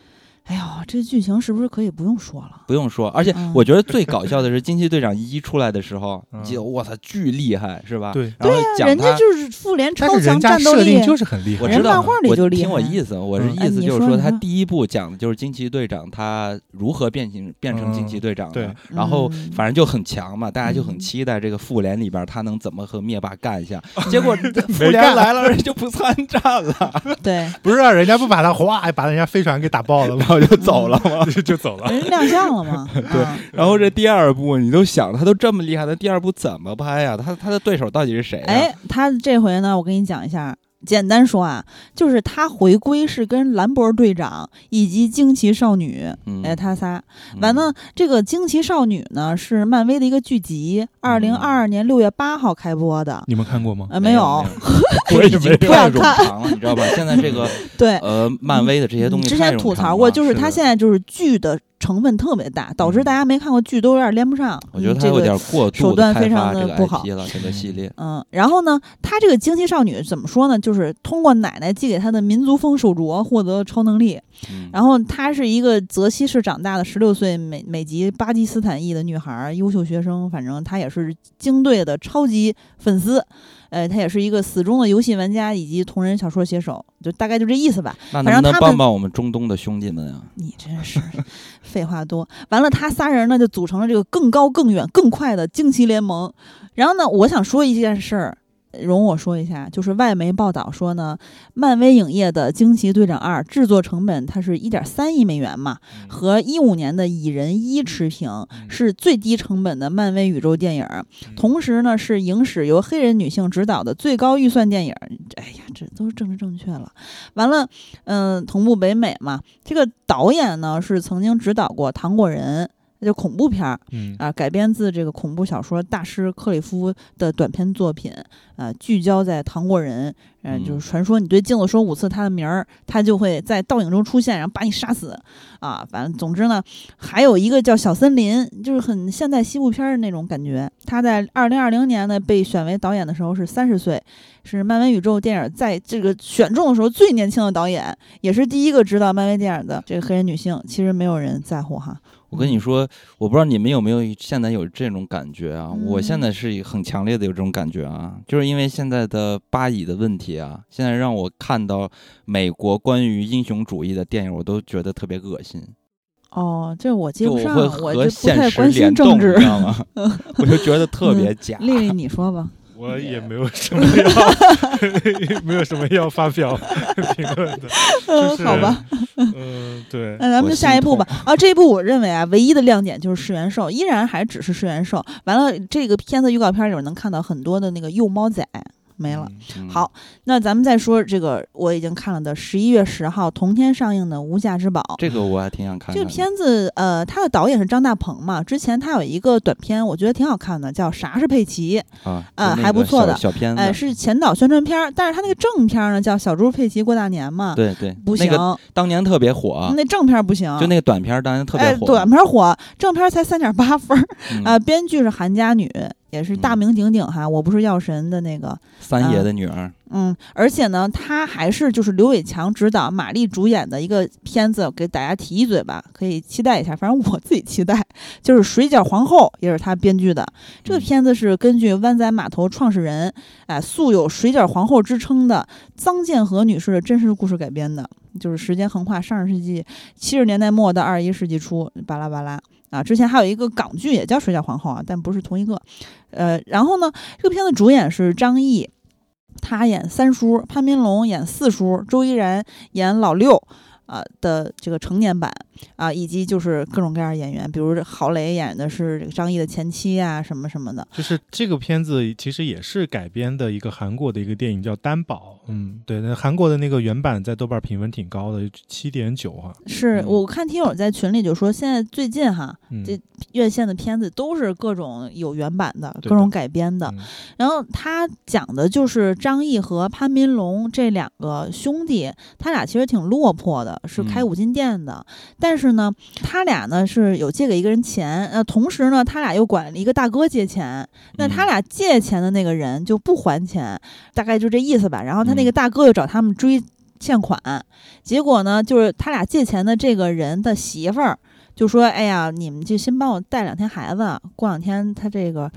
哎呦，这剧情是不是可以不用说了？不用说。而且嗯我觉得最搞笑的是惊奇队长一出来的时候，嗯就我操巨厉害，是吧？对然后讲人家。就是复联超强战斗力，就是很厉害。我知道，人漫画里我就厉害听我意思，我是嗯意思就是说，他第一部讲的就是惊奇队长他如何变形变成惊奇队长的，对然后嗯反正就很强嘛，大家就很嗯期待这个复联里边他能怎么和灭霸干一下。结果这复联来了，人就不参战了，对，不是让，人家不把他哗把人家飞船给打爆了吗？就走了嘛。就 就走了。人亮相了嘛？对然后这第二部你都想他都这么厉害，他第二部怎么拍呀？他他的对手到底是谁呀？哎，他这回呢，我跟你讲一下。简单说啊，就是他回归是跟兰博队长以及惊奇少女，嗯，哎，他仨。嗯完了，这个惊奇少女呢是漫威的一个剧集，二零二二年六月八号开播的。你们看过吗？呃，没有，这个 已经不太冗想看长了，你知道吧？现在这个 对，呃，漫威的这些东西嗯之前吐槽过，就是他现在就是剧的成分特别大，导致嗯大家没看过剧都有点连不上。我觉得嗯这个他有点过手度地开段非常的不好了，这个系列。嗯，然后呢，他这个惊奇少女怎么说呢？就是通过奶奶寄给她的民族风手镯获得超能力。嗯，然后她是一个泽西市长大的十六岁美美籍巴基斯坦裔的女孩儿，优秀学生。反正她也是京队的超级粉丝。呃，他也是一个死忠的游戏玩家以及同人小说写手，就大概就这意思吧。那能不能帮帮我们中东的兄弟们啊？你真是废话多。完了，他仨人呢就组成了这个更高、更远、更快的惊奇联盟。然后呢，我想说一件事儿，容我说一下，就是外媒报道说呢，漫威影业的《惊奇队长二》制作成本它是一点三亿美元嘛，嗯和一五年的《蚁人一》持平，是最低成本的漫威宇宙电影。同时呢，是影史由黑人女性执导的最高预算电影。哎呀，这都是政治正确了。完了，嗯、同步北美嘛，这个导演呢是曾经指导过《糖果人》。就恐怖片儿嗯啊，改编自这个恐怖小说大师克里夫的短篇作品啊，聚焦在糖果人，嗯、嗯就是传说你对镜子说五次他的名儿，他就会在倒影中出现，然后把你杀死啊。反正总之呢，还有一个叫小森林，就是很现代西部片儿的那种感觉。他在二零二零年呢被选为导演的时候是三十岁，是漫威宇宙电影在这个选中的时候最年轻的导演，也是第一个执导漫威电影的这个黑人女性。其实没有人在乎哈。我跟你说，我不知道你们有没有现在有这种感觉啊？嗯我现在是很强烈的有这种感觉啊，就是因为现在的巴以的问题啊，现在让我看到美国关于英雄主义的电影，我都觉得特别恶心，哦，这我接就我不上，会和我就不现实太关心联动，你知。道吗？我就觉得特别假。丽丽，你说吧。我也没有什么要，没有什么要发表 评论的，就是好吧，嗯，对，那咱们就下一步吧。啊，这一部我认为啊，唯一的亮点就是释元兽，依然还只是释元兽。完了，这个片子预告片里面能看到很多的那个幼猫仔没了。嗯好，那咱们再说这个我已经看了的十一月十号同天上映的《无价之宝》。这个我还挺想看看。这个片子，呃，它的导演是张大鹏嘛。之前他有一个短片，我觉得挺好看的，叫《啥是佩奇》。啊，还不错的小小片子，哎，是前导宣传片儿，但是他那个正片儿呢，叫《小猪佩奇过大年》嘛，对对，不行，那个当年特别火，那正片儿不行，就那个短片儿当年特别哎，火。短片儿火，正片儿才三点八分啊，编剧是韩家女，也是大嗯名鼎鼎哈。我不是药神的那个，三爷的女儿，嗯，而且呢，他还是就是刘伟强执导、马丽主演的一个片子，给大家提一嘴吧，可以期待一下。反正我自己期待，就是《水饺皇后》也是他编剧的。这个嗯片子是根据湾仔码头创始人，哎，素有“水饺皇后”之称的臧建和女士的真实故事改编的，就是时间横跨上世纪七十年代末到二十一世纪初，巴拉巴拉。啊，之前还有一个港剧也叫《水饺皇后》啊，但不是同一个。呃，然后呢，这个片子主演是张译，他演三叔，潘斌龙演四叔，周依然演老六。啊的这个成年版啊，以及就是各种各样的演员，比如郝蕾演的是这个张译的前妻啊，什么什么的。就是这个片子其实也是改编的一个韩国的一个电影叫《担保》，嗯，对，那韩国的那个原版在豆瓣评分挺高的，七点九哈，是嗯我看听友在群里就说，现在最近哈，嗯，这院线的片子都是各种有原版的，的各种改编的。嗯然后他讲的就是张译和潘斌龙这两个兄弟，他俩其实挺落魄的，是开嗯五金店的。但是呢，他俩呢是有借给一个人钱，呃，同时呢，他俩又管一个大哥借钱。那他嗯俩借钱的那个人就不还钱，大概就这意思吧。然后他那个嗯大哥又找他们追欠款，结果呢，就是他俩借钱的这个人的媳妇儿。就说：“哎呀，你们就先帮我带两天孩子，过两天他这个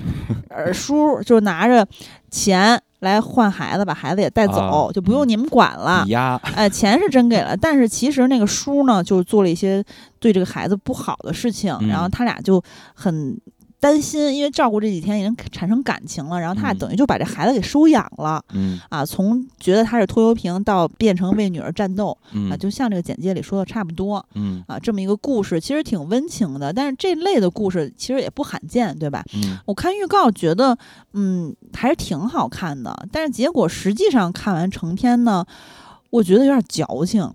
二 叔就拿着钱来换孩子，把孩子也带走，啊。就不用你们管了。抵。押，哎，钱是真给了，但是其实那个叔呢，就做了一些对这个孩子不好的事情，然后嗯他俩就很担心，因为照顾这几天已经产生感情了，然后他俩嗯等于就把这孩子给收养了。嗯啊，从觉得他是拖油瓶到变成为女儿战斗啊，嗯就像这个简介里说的差不多。嗯啊，这么一个故事，其实挺温情的，但是这类的故事其实也不罕见，对吧？嗯我看预告觉得，嗯，还是挺好看的，但是结果实际上看完成片呢，我觉得有点矫情。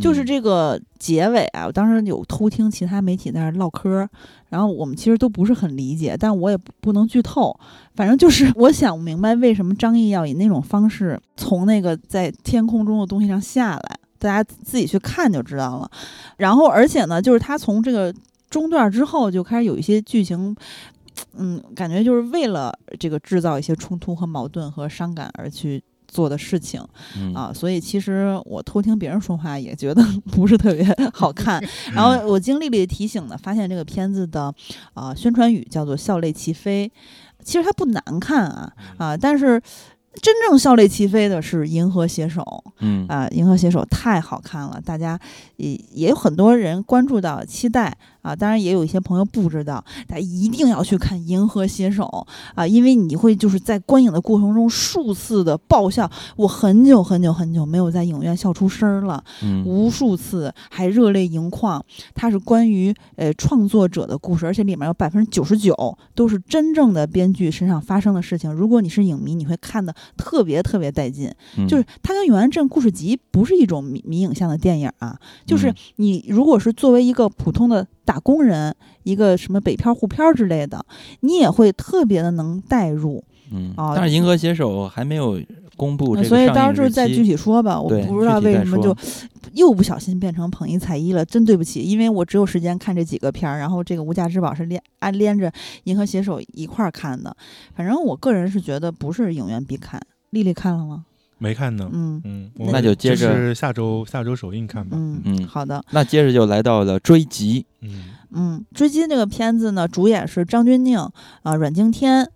就是这个结尾啊，我当时有偷听其他媒体在那儿唠嗑，然后我们其实都不是很理解，但我也不不能剧透。反正就是 我想不明白为什么张译要以那种方式从那个在天空中的东西上下来，大家自己去看就知道了。然后而且呢，就是他从这个中段之后就开始有一些剧情。嗯，感觉就是为了这个制造一些冲突和矛盾和伤感而去做的事情，嗯。啊，所以其实我偷听别人说话也觉得 不是特别 好看。然后我经历了提醒呢，发现这个片子的啊、宣传语叫做“笑泪齐飞”，其实它不难看啊啊，但是真正笑泪齐飞的是《银河携手》嗯。啊，《银河携手》太好看了，大家也也有很多人关注到、期待啊，当然也有一些朋友不知道，大家一定要去看《银河携手》啊，因为你会就是在观影的过程中数次的爆笑，我很久很久很久没有在影院笑出声儿了，嗯无数次还热泪盈眶。它是关于呃创作者的故事，而且里面有百分之九十九都是真正的编剧身上发生的事情。如果你是影迷，你会看的特别特别带劲。嗯就是它跟《永安镇故事集》不是一种迷迷影像的电影啊，就是嗯你如果是作为一个普通的打工人，一个什么北漂、沪漂之类的，你也会特别的能代入。嗯，哦但是《银河携手》还没有公布这个所以到时候再具体说吧，我不知道为什么就又不小心变成捧一踩一了，真对不起，因为我只有时间看这几个片儿，然后这个《无价之宝》是连按连着《银河携手》一块儿看的，反正我个人是觉得不是影院必看。丽丽看了吗？没看呢。嗯嗯，那就接着是下周下周首映看吧。嗯嗯好的，那接着就来到了追击，嗯嗯，追击这个片子呢，主演是张钧甯啊、阮经天。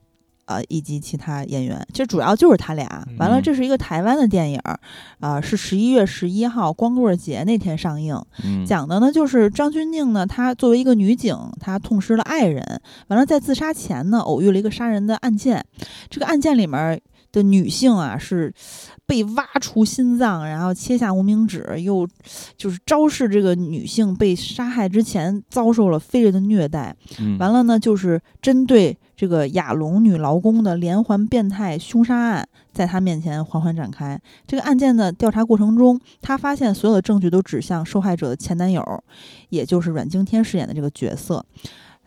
啊，以及其他演员，这主要就是他俩。完了，嗯这是一个台湾的电影儿，啊、是十一月十一号光棍节那天上映。嗯，讲的呢就是张钧甯呢，她作为一个女警，她痛失了爱人，完了在自杀前呢，偶遇了一个杀人的案件。这个案件里面的女性啊，是被挖出心脏，然后切下无名指，又就是昭示这个女性被杀害之前遭受了非人的虐待。嗯完了呢，就是针对这个亚龙女劳工的连环变态凶杀案，在她面前缓缓展开。这个案件的调查过程中，她发现所有的证据都指向受害者的前男友，也就是阮经天饰演的这个角色。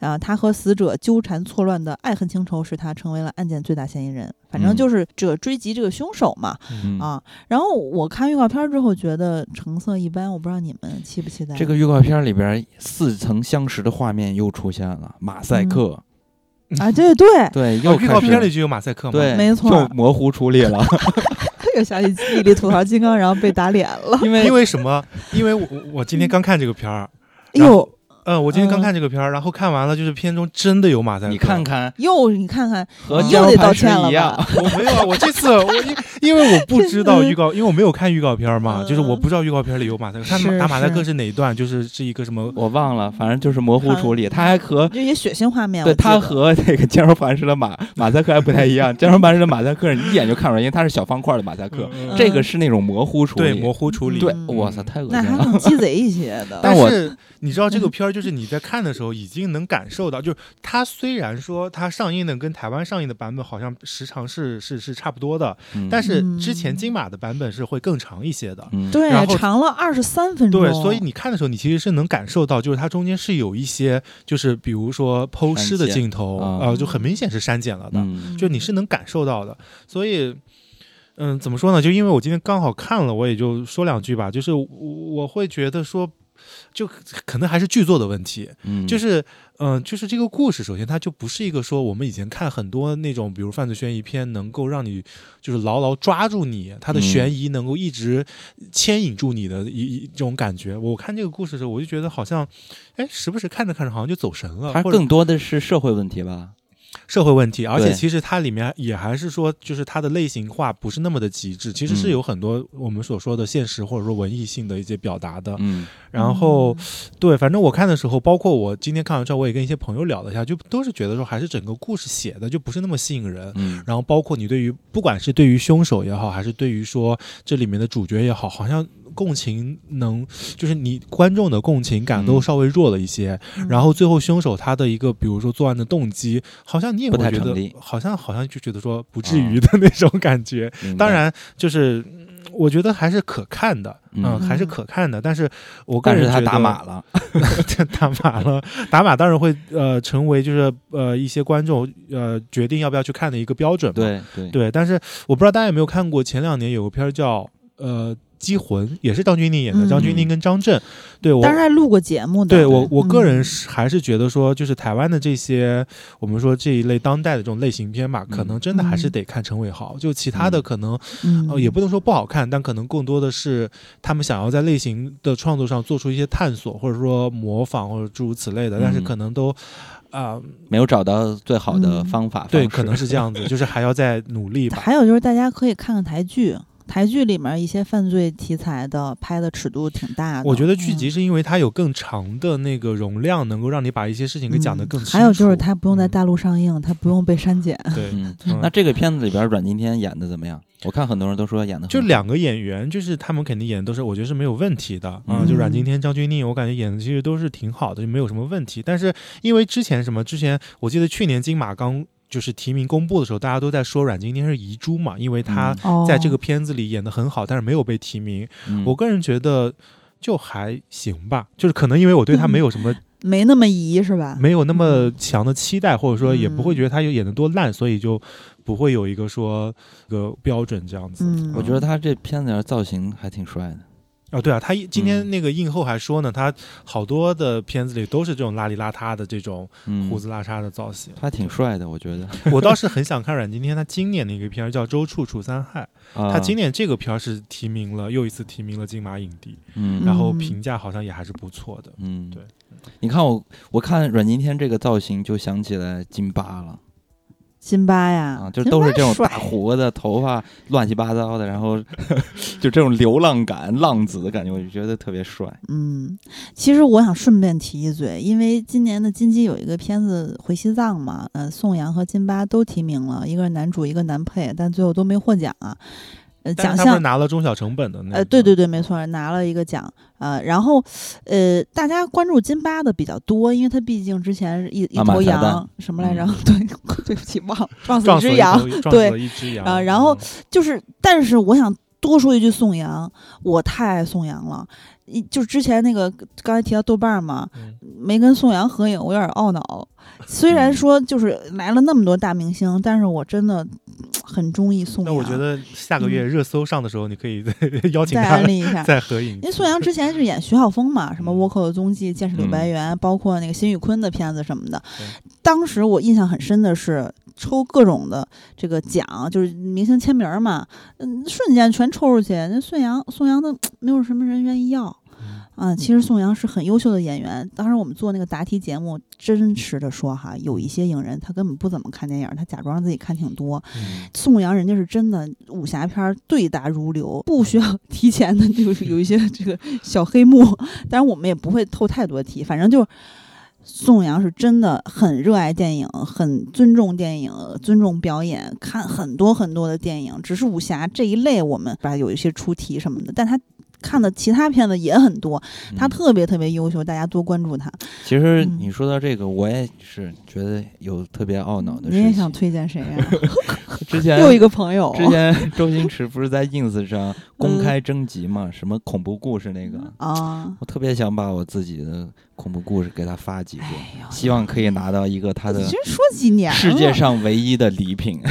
啊，他和死者纠缠错乱的爱恨情仇，使他成为了案件最大嫌疑人。反正嗯就是这个追击这个凶手嘛，嗯啊。然后我看预告片之后觉得成色一般，我不知道你们期不期待。这个预告片里边似曾相识的画面又出现了，马赛克，啊，对对，对，哦又预告片里就有马赛克嘛？对，没错就模糊处理了，又想起丽丽吐槽金刚，然后被打脸了。因为因为什么？因为我我我今天刚看这个片儿，哎呦，嗯，我今天刚嗯看这个片儿，然后看完了，就是片中真的有马赛克。你看看又你看看，和你又得姜盘石道歉了一样吧，我没有啊，我这次我因因为我不知道预告，因为我没有看预告片嘛，嗯就是我不知道预告片里有马赛克。他打马赛克是是哪一段？就是是一个什么？我忘了，反正就是模糊处理。他还和这些血腥画面，对他和那个坚如磐石的马 马赛克还不太一样，坚如磐石的马赛克你一眼就看出来，因为它是小方块的马赛克，嗯这个是那种模糊处理。对模糊处理。对，嗯哇塞，太恶那还心了。更鸡贼一些的。但是你知道这个片儿，就是你在看的时候已经能感受到，就是它虽然说它上映的跟台湾上映的版本好像时长是是是差不多的，嗯但是之前嗯金马的版本是会更长一些的。嗯，对长了二十三分钟。对，所以你看的时候，你其实是能感受到，就是它中间是有一些，就是比如说剖尸的镜头，啊呃，就很明显是删减了的，嗯就你是能感受到的。所以，嗯，怎么说呢？就因为我今天刚好看了，我也就说两句吧。就是我我会觉得说，就可能还是剧作的问题，嗯，就是。嗯、就是这个故事，首先它就不是一个说我们以前看很多那种，比如犯罪悬疑片，能够让你就是牢牢抓住你，它的嗯悬疑能够一直牵引住你的一一这种感觉。我看这个故事的时候，我就觉得好像，哎，时不时看着看着好像就走神了，它更多的是社会问题吧。社会问题，而且其实它里面也还是说，就是它的类型化不是那么的极致，其实是嗯。有很多我们所说的现实或者说文艺性的一些表达的。嗯。然后，对，反正我看的时候，包括我今天看完之后，我也跟一些朋友聊了一下，就都是觉得说，还是整个故事写的就不是那么吸引人。嗯。然后，包括你对于不管是对于凶手也好，还是对于说这里面的主角也好，好像共情能，就是你观众的共情感都嗯稍微弱了一些。嗯然后最后凶手他的一个，比如说作案的动机，好像你也不会觉得好像好像就觉得说不至于的那种感觉。当然，就是嗯我觉得还是可看的，嗯嗯，还是可看的。但是我个但是他打码 了，打码了，打码当然会呃成为就是呃一些观众呃决定要不要去看的一个标准嘛。对对对，但是我不知道大家有没有看过，前两年有个片儿叫呃《机魂》，也是张钧甯演的，嗯张钧甯跟张震。对我当时还录过节目的。对我我个人嗯是还是觉得说，就是台湾的这些我们说这一类当代的这种类型片吧，可能真的还是嗯得看陈伟豪。就其他的嗯可能嗯呃也不能说不好看，但可能更多的是他们想要在类型的创作上做出一些探索，或者说模仿或者诸如此类的，但是嗯可能都啊、没有找到最好的嗯方法，对，可能是这样子，就是还要再努力吧。还有就是大家可以看看台剧，台剧里面一些犯罪题材的拍的尺度挺大的。我觉得剧集嗯是因为它有更长的那个容量，能够让你把一些事情给讲得更清楚。嗯还有就是它不用在嗯大陆上映，它不用被删减。对，那这个片子里边阮经天演的怎么样？我看很多人都说演的就两个演员，就是他们肯定演的都是，我觉得是没有问题的啊、嗯就阮经天、张钧甯，我感觉演的其实都是挺好的，就没有什么问题。但是因为之前什么，之前我记得去年金马刚就是提名公布的时候，大家都在说阮经天是遗珠嘛，因为他哦，在这个片子里演的很好，但是没有被提名。嗯我个人觉得就还行吧，就是可能因为我对他没有什么没那么疑是吧？没有那么强的期待，或者说也不会觉得他演的多烂，所以就不会有一个说个标准这样子。嗯，我觉得他这片子造型还挺帅的。哦，对啊，他今天那个映后还说呢，他好多的片子里都是这种邋里邋遢的这种胡子拉碴的造型，他挺帅的，我觉得。我倒是很想看阮经天他今年的一个片儿叫《周处除三害》，他今年这个片儿是提名了又一次提名了金马影帝，嗯，然后评价好像也还是不错的，嗯，对。你看我，我看阮经天这个造型就想起来金巴了。辛巴呀，啊，就都是这种大胡子、头发乱七八糟的，然后 就这种流浪感、浪子的感觉，我就觉得特别帅。嗯，其实我想顺便提一嘴，因为今年的金鸡有一个片子回西藏嘛，呃，宋阳和金巴都提名了，一个是男主，一个男配，但最后都没获奖啊。呃，奖项拿了中小成本的那呃，对对对，没错，拿了一个奖呃，然后呃，大家关注金巴的比较多，因为他毕竟之前一一头羊什么来着？对，对不起，忘撞死一只羊，对，一只羊啊。然后就是，但是我想多说一句，宋阳，我太爱宋阳了。一就之前那个刚才提到豆瓣嘛，没跟宋阳合影，我有点懊恼。虽然说就是来了那么多大明星，但是我真的很中意宋阳。那我觉得下个月热搜上的时候，你可以 再邀请他安利一下，再合影。因为宋阳之前是演徐浩峰嘛，什么《倭寇的踪迹》《剑士柳白猿》，包括那个辛宇坤的片子什么的。当时我印象很深的是抽各种的这个奖，就是明星签名嘛，嗯，瞬间全抽出去。那宋阳，宋阳的没有什么人愿意要。嗯，其实宋阳是很优秀的演员。当时我们做那个答题节目，真实的说哈，有一些影人他根本不怎么看电影，他假装自己看挺多。宋阳人家是真的武侠片对答如流，不需要提前的，就是有一些 这个小黑幕。当然我们也不会透太多题，反正就宋阳是真的很热爱电影，很尊重电影，尊重表演，看很多很多的电影。只是武侠这一类，我们把有一些出题什么的，但他。看的其他片子也很多，他特别特别优秀，大家多关注他。其实你说到这个，我也是觉得有特别懊恼的。你也想推荐谁呀？之前又一个朋友。之前周星驰不是在 ins 上 公开征集嘛？什么恐怖故事那个啊？我特别想把我自己的恐怖故事给他发几个，希望可以拿到一个他的。你说几年？世界上唯一的礼品。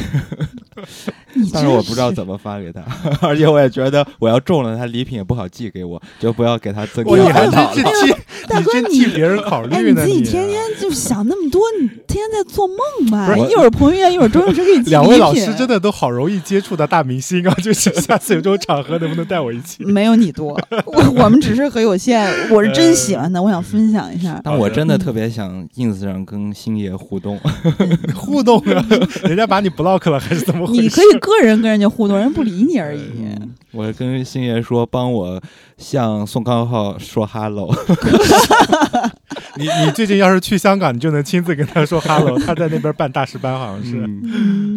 但是我不知道怎么发给他，而且我也觉得我要中了，他礼品也不好寄给我，就不要给他增加烦恼了。大哥，你替别人考虑呢？你自己天天就想那么多，你天天在做梦吧？一会儿彭于晏，一会儿周星驰给你寄两位老师真的都好容易接触的大明星啊！就是下次有这种场合，能不能带我一起？没有你多，我我们只是很有限。我是真喜欢的，我想分享一下。但我真的特别想 ins 上跟星爷互动，互动啊！人家把你 block 了还是怎么回事？你可以个人跟人家互动，人不理你而已。我跟星爷说，帮我向宋康昊说 hello。你你最近要是去香港，你就能亲自跟他说 hello。他在那边办大师班，好像是。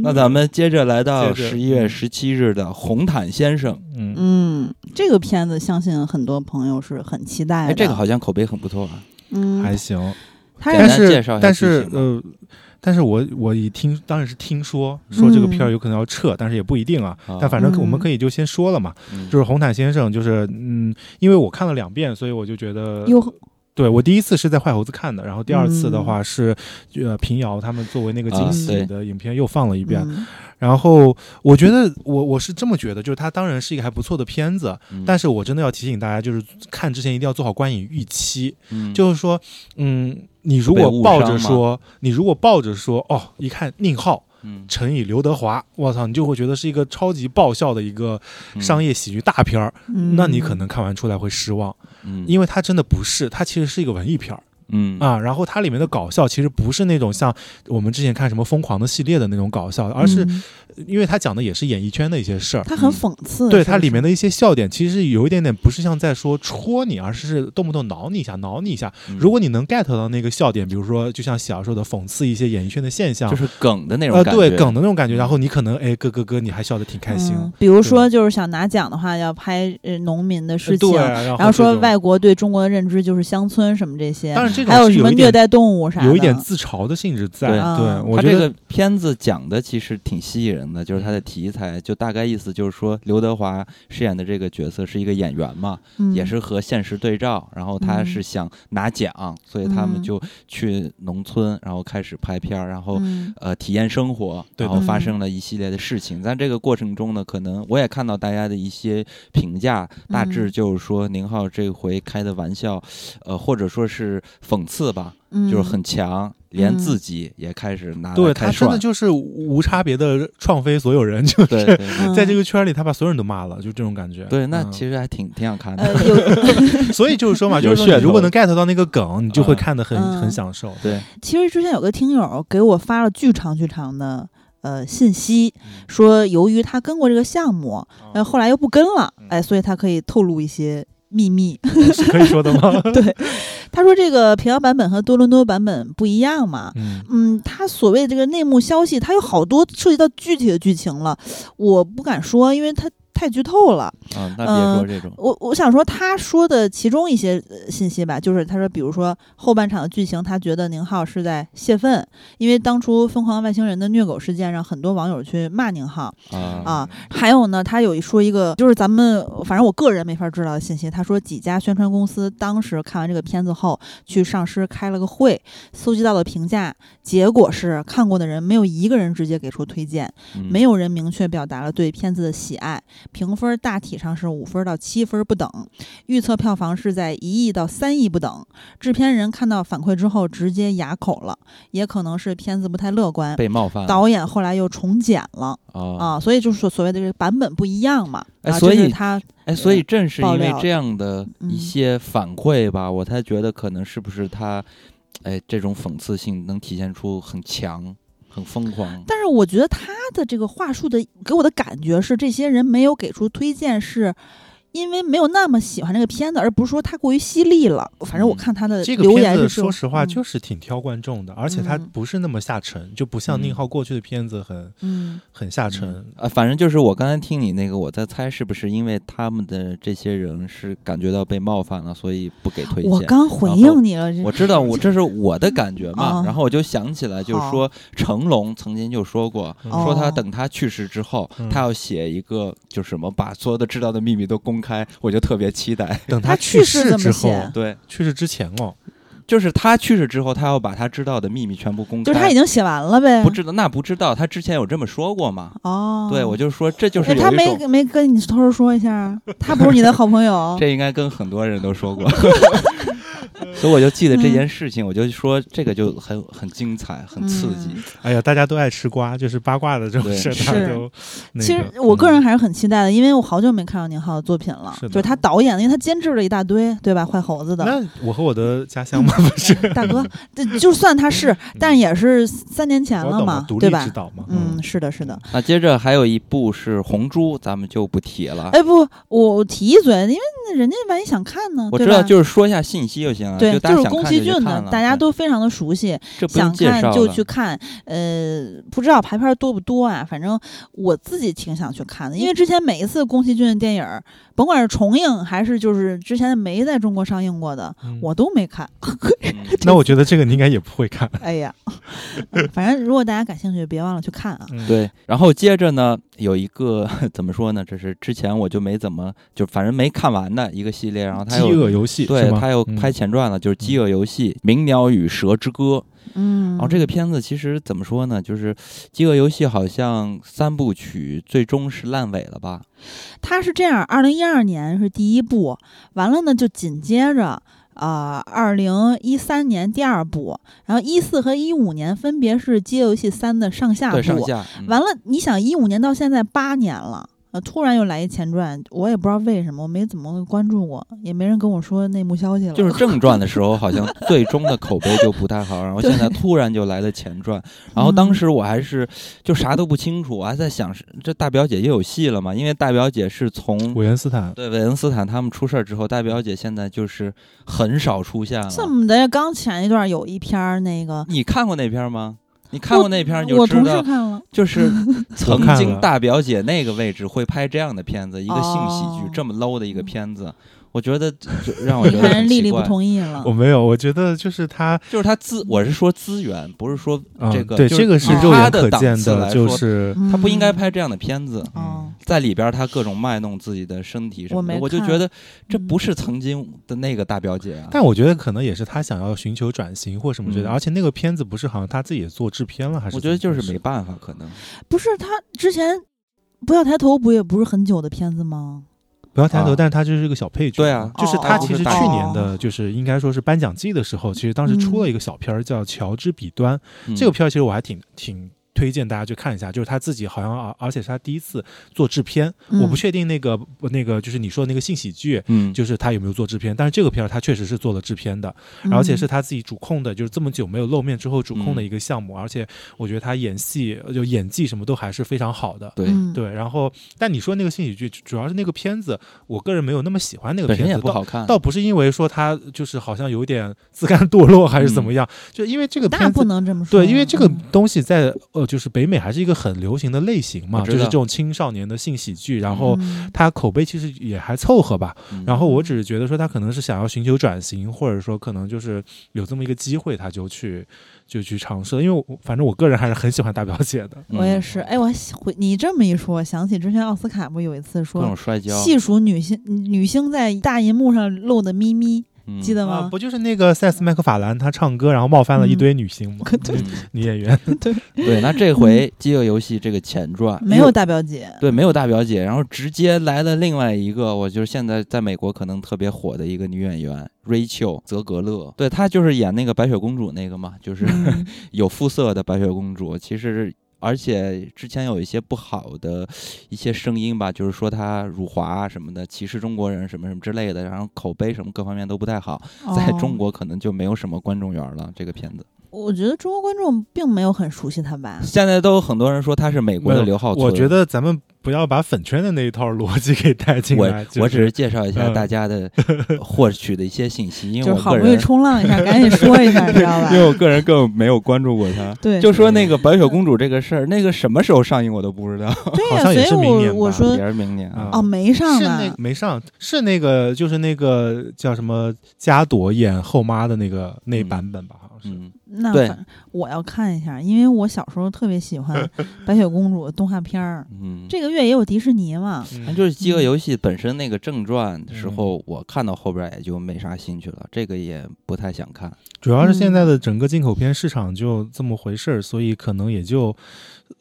那咱们接着来到十一月十七日的《红毯先生》。嗯嗯，这个片子相信很多朋友是很期待的。这个好像口碑很不错啊。嗯，还行。但是但是呃。但是我我一听当然是听说说这个片儿有可能要撤，但是也不一定啊。但反正我们可以就先说了嘛，就是红毯先生，就是嗯，因为我看了两遍，所以我就觉得有。对我第一次是在坏猴子看的，然后第二次的话是呃平遥他们作为那个惊喜的影片又放了一遍。然后我觉得我我是这么觉得，就是它当然是一个还不错的片子，但是我真的要提醒大家，就是看之前一定要做好观影预期，就是说嗯。你如果抱着说，你如果抱着说，哦，一看宁浩，乘以刘德华，我操，你就会觉得是一个超级爆笑的一个商业喜剧大片儿，那你可能看完出来会失望，因为它真的不是，它其实是一个文艺片儿。嗯啊，然后它里面的搞笑其实不是那种像我们之前看什么疯狂的系列的那种搞笑，而是因为它讲的也是演艺圈的一些事儿，它很讽刺。对它里面的一些笑点，其实有一点点不是像在说戳你，而是动不动挠你一下，挠你一下。如果你能 get 到那个笑点，比如说就像小时候的讽刺一些演艺圈的现象，就是梗的那种呃，对梗的那种感觉，然后你可能哎咯咯咯，你还笑得挺开心。比如说就是想拿奖的话，要拍呃农民的事情，然后说外国对中国的认知就是乡村什么这些，这种还有什么是有虐待动物啥的，有一点自嘲的性质在。对啊对，我觉得他这个片子讲的其实挺吸引人的，就是他的题材，就大概意思就是说，刘德华饰演的这个角色是一个演员嘛，嗯也是和现实对照，然后他嗯是想拿奖，所以他们嗯就去农村，然后开始拍片儿，然后。嗯呃，体验生活，然后发嗯生了一系列的事情。在这个过程中呢，可能我也看到大家的一些评价，大致嗯就是说宁浩这回开的玩笑，呃，或者说是讽刺吧，嗯。就是很强，连嗯。自己也开始拿来对他真的就是无差别的创飞所有人，就是对对对。嗯在这个圈里，他把所有人都骂了，就这种感觉。对，那嗯。其实还挺挺想看的。呃，所以就是说嘛，就是如果能 get 到那个梗，你就会嗯看得很嗯。很享受。对，其实之前有个听友给我发了巨长巨长的呃信息，嗯。说由于他跟过这个项目，呃后来又不跟了，嗯。哎，所以他可以透露一些秘密。是可以说的吗？对，他说这个平遥版本和多伦多版本不一样嘛。嗯，嗯，他所谓这个内幕消息，他有好多涉及到具体的剧情了，我不敢说，因为他太剧透了。啊，那别嗯说这种，我我想说，他说的其中一些呃信息吧，就是他说，比如说后半场的剧情，他觉得宁浩是在泄愤，因为当初疯狂外星人的虐狗事件让很多网友去骂宁浩啊啊。还有呢，他有一说一个，就是咱们反正我个人没法知道的信息，他说几家宣传公司当时看完这个片子后，去上师开了个会，搜集到了评价，结果是看过的人没有一个人直接给出推荐，嗯没有人明确表达了对片子的喜爱，评分大体上是五分到七分不等，预测票房是在一亿到三亿不等。制片人看到反馈之后直接哑口了，也可能是片子不太乐观。被冒犯导演后来又重剪了啊啊，所以就是说所谓的这个版本不一样嘛。所以哎，所以正是因为这样的一嗯些反馈吧，我才觉得可能是不是他，哎，这种讽刺性能体现出很强、很疯狂。但是我觉得他的这个话术的给我的感觉是，这些人没有给出推荐，是因为没有那么喜欢这个片子，而不是说他过于犀利了。反正我嗯看他的这个留片子言是这种说实话嗯就是挺挑观众的，而且它嗯不是那么下沉，就不像宁嗯浩过去的片子很嗯很下沉。啊，反正就是我刚才听你那个，我在猜是不是因为他们的这些人是感觉到被冒犯了，所以不给推荐。我刚回应你了，我知道，我这是我的感觉嘛，啊然后我就想起来，就是说成龙曾经就说过，嗯说他哦等他去世之后，嗯他要写一个就是什么把所有的知道的秘密都公开，我就特别期待。等他去去世之后，对，去世之前哦，就是他去世之后，他要把他知道的秘密全部公开。就是他已经写完了呗。不知道，那不知道，他之前有这么说过吗？哦，对，我就说这就是哎他没没跟你偷偷说一下啊？他不是你的好朋友？这应该跟很多人都说过。所以我就记得这件事情，我就说这个就很很精彩，很刺激。嗯哎呀，大家都爱吃瓜，就是八卦的这种事，是大家都其实我个嗯人还是很期待的，因为我好久没看到宁浩的作品了。就是他导演的，因为他监制了一大堆，对吧？坏猴子的那我和我的家乡嘛，不是大哥，这就算他是，但也是三年前了嘛，对吧？导嘛，嗯，是的，是的。那接着还有一部是《红猪》，咱们就不提了。哎，不，我我提一嘴，因为人家万一想看呢，我知道，就是说一下信息就行了。对，就是宫崎骏的，大家都非常的熟悉，想看就去看。呃，不知道排片多不多啊？反正我自己挺想去看的，因为之前每一次宫崎骏的电影，甭管是重映还是就是之前没在中国上映过的，嗯我都没看。嗯 那我觉得这个你应该也不会看。哎呀，嗯反正如果大家感兴趣，别忘了去看啊。嗯，对，然后接着呢，有一个 怎么说呢？这是之前我就没怎么就反正没看完的一个系列，然后他饥又饿游戏，对他又嗯拍前传了，就是《饥饿游戏：鸣鸟与蛇之歌》。嗯，然后这个片子其实怎么说呢？就是《饥饿游戏》好像三部曲最终是烂尾了吧？它是这样，二零一二年是第一部，完了呢就紧接着。啊，二零一三年第二部，然后一四和一五年分别是《饥饿游戏三》的上下部。对，上下。嗯完了，你想一五年到现在八年了，呃，突然又来一前传，我也不知道为什么，我没怎么关注过，也没人跟我说内幕消息了。就是正传的时候，好像最终的口碑就不太好，然后现在突然就来了前传，然后嗯当时我还是就啥都不清楚，我还在想是这大表姐又有戏了嘛？因为大表姐是从韦恩斯坦，对韦恩斯坦他们出事儿之后，大表姐现在就是很少出现了。这么的，刚前一段有一篇儿那个，你看过那篇儿吗？你看过那片儿你就我同事知道，看了，就是 曾经大表姐那个位置会拍这样的片子，一个性喜剧哦。这么 low 的一个片子，我觉得就让我觉得丽丽不同意了。我没有，我觉得就是他，就是他资，我是说资源，不是说这个。对，这个是肉眼可见的，就是他不应该拍这样的片子。在里边他各种卖弄自己的身体什么的，我就觉得这不是曾经的那个大表姐啊。但我觉得可能也是他想要寻求转型或什么之类的。而且那个片子不是好像他自己也做制片了，还是？我觉得就是没办法，可能不是他之前不要抬头，不也不是很久的片子吗？不要抬头，但是他就是一个小配角。对啊，就是他其实去年的，就是应该说是颁奖季的时候，其实当时出了一个小片儿叫《乔治彼端》，这个片儿其实我还挺挺。推荐大家去看一下，就是他自己好像而而且是他第一次做制片，我不确定那个那个就是你说的那个性喜剧，嗯，就是他有没有做制片，但是这个片儿他确实是做了制片的，而且是他自己主控的，就是这么久没有露面之后主控的一个项目，而且我觉得他演戏就演技什么都还是非常好的，对。对。然后，但你说那个性喜剧，主要是那个片子，我个人没有那么喜欢那个片子，不好看，倒不是因为说他就是好像有点自甘堕落还是怎么样，就因为这个片子不能这么说，对，因为这个东西在呃。就是北美还是一个很流行的类型嘛，就是这种青少年的性喜剧，然后它口碑其实也还凑合吧。然后我只是觉得说他可能是想要寻求转型，或者说可能就是有这么一个机会，他就去就去尝试。因为我反正我个人还是很喜欢大表姐的。我也是，哎，我回你这么一说，想起之前奥斯卡不有一次说，细数女性女星在大银幕上露的咪咪。记得吗？不就是那个塞斯麦克法兰，他唱歌然后冒犯了一堆女星吗？女演员。对对，那这回《饥饿游戏》这个前传没有大表姐，对，没有大表姐，然后直接来了另外一个，我就是现在在美国可能特别火的一个女演员 Rachel 泽格勒，对她就是演那个白雪公主那个嘛，就是 有肤色的白雪公主，其实。而且之前有一些不好的一些声音吧，就是说他辱华什么的，歧视中国人什么什么之类的，然后口碑什么各方面都不太好，在中国可能就没有什么观众缘了。这个片子，我觉得中国观众并没有很熟悉他吧。现在都有很多人说他是美国的刘浩存。我觉得咱们。不要把粉圈的那一套逻辑给带进来。我我只是介绍一下大家的 获取的一些信息，因为我好不容易冲浪一下，赶紧说一下，知道吧？因为我个人更没有关注过他。对，就说那个白雪公主这个事儿，那个什么时候上映我都不知道。对呀，所以我我说也是明年啊哦，没上呢，没上，是那个就是那个叫什么加朵演后妈的那个那版本吧？好像是。那反我要看一下，因为我小时候特别喜欢白雪公主动画片儿。嗯，这个月也有迪士尼嘛。那就是《饥饿游戏》本身那个正传的时候，我看到后边也就没啥兴趣了，这个也不太想看。主要是现在的整个进口片市场就这么回事儿，所以可能也就。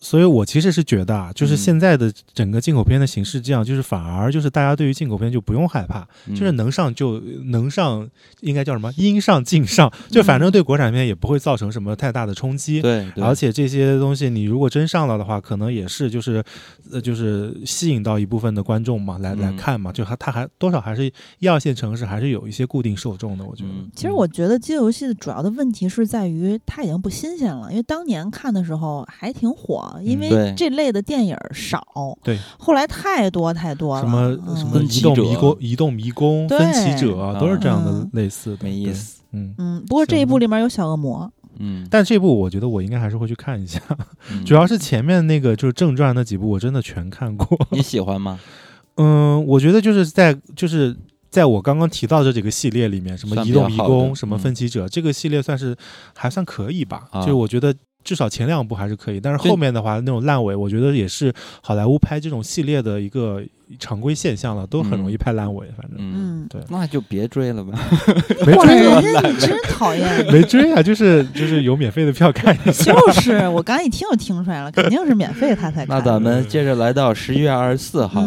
所以，我其实是觉得啊，就是现在的整个进口片的形式这样，就是反而就是大家对于进口片就不用害怕，就是能上就能上，应该叫什么？应上尽上，就反正对国产片也不会造成什么太大的冲击。对，而且这些东西你如果真上了的话，可能也是就是呃就是吸引到一部分的观众嘛，来来看嘛，就还他还多少还是一二线城市还是有一些固定受众的。我觉得，其实我觉得街游戏的主要的问题是在于它已经不新鲜了，因为当年看的时候还挺火。因为这类的电影少，对，后来太多太多了，什么什么移动迷宫、移动迷宫、分歧者，都是这样的类似的，没意思。嗯嗯，不过这一部里面有小恶魔，嗯，但这部我觉得我应该还是会去看一下，主要是前面那个就是正传那几部我真的全看过。你喜欢吗？嗯，我觉得就是在就是在我刚刚提到这几个系列里面，什么移动迷宫、什么分歧者，这个系列算是还算可以吧，就是我觉得。至少前两部还是可以，但是后面的话那种烂尾，我觉得也是好莱坞拍这种系列的一个常规现象了，都很容易拍烂尾。反正，嗯，对，那就别追了吧。没追啊，真讨厌。没追啊，就是就是有免费的票看一下。就是我刚一听就听出来了，肯定是免费他才看。那咱们接着来到十一月二十四号，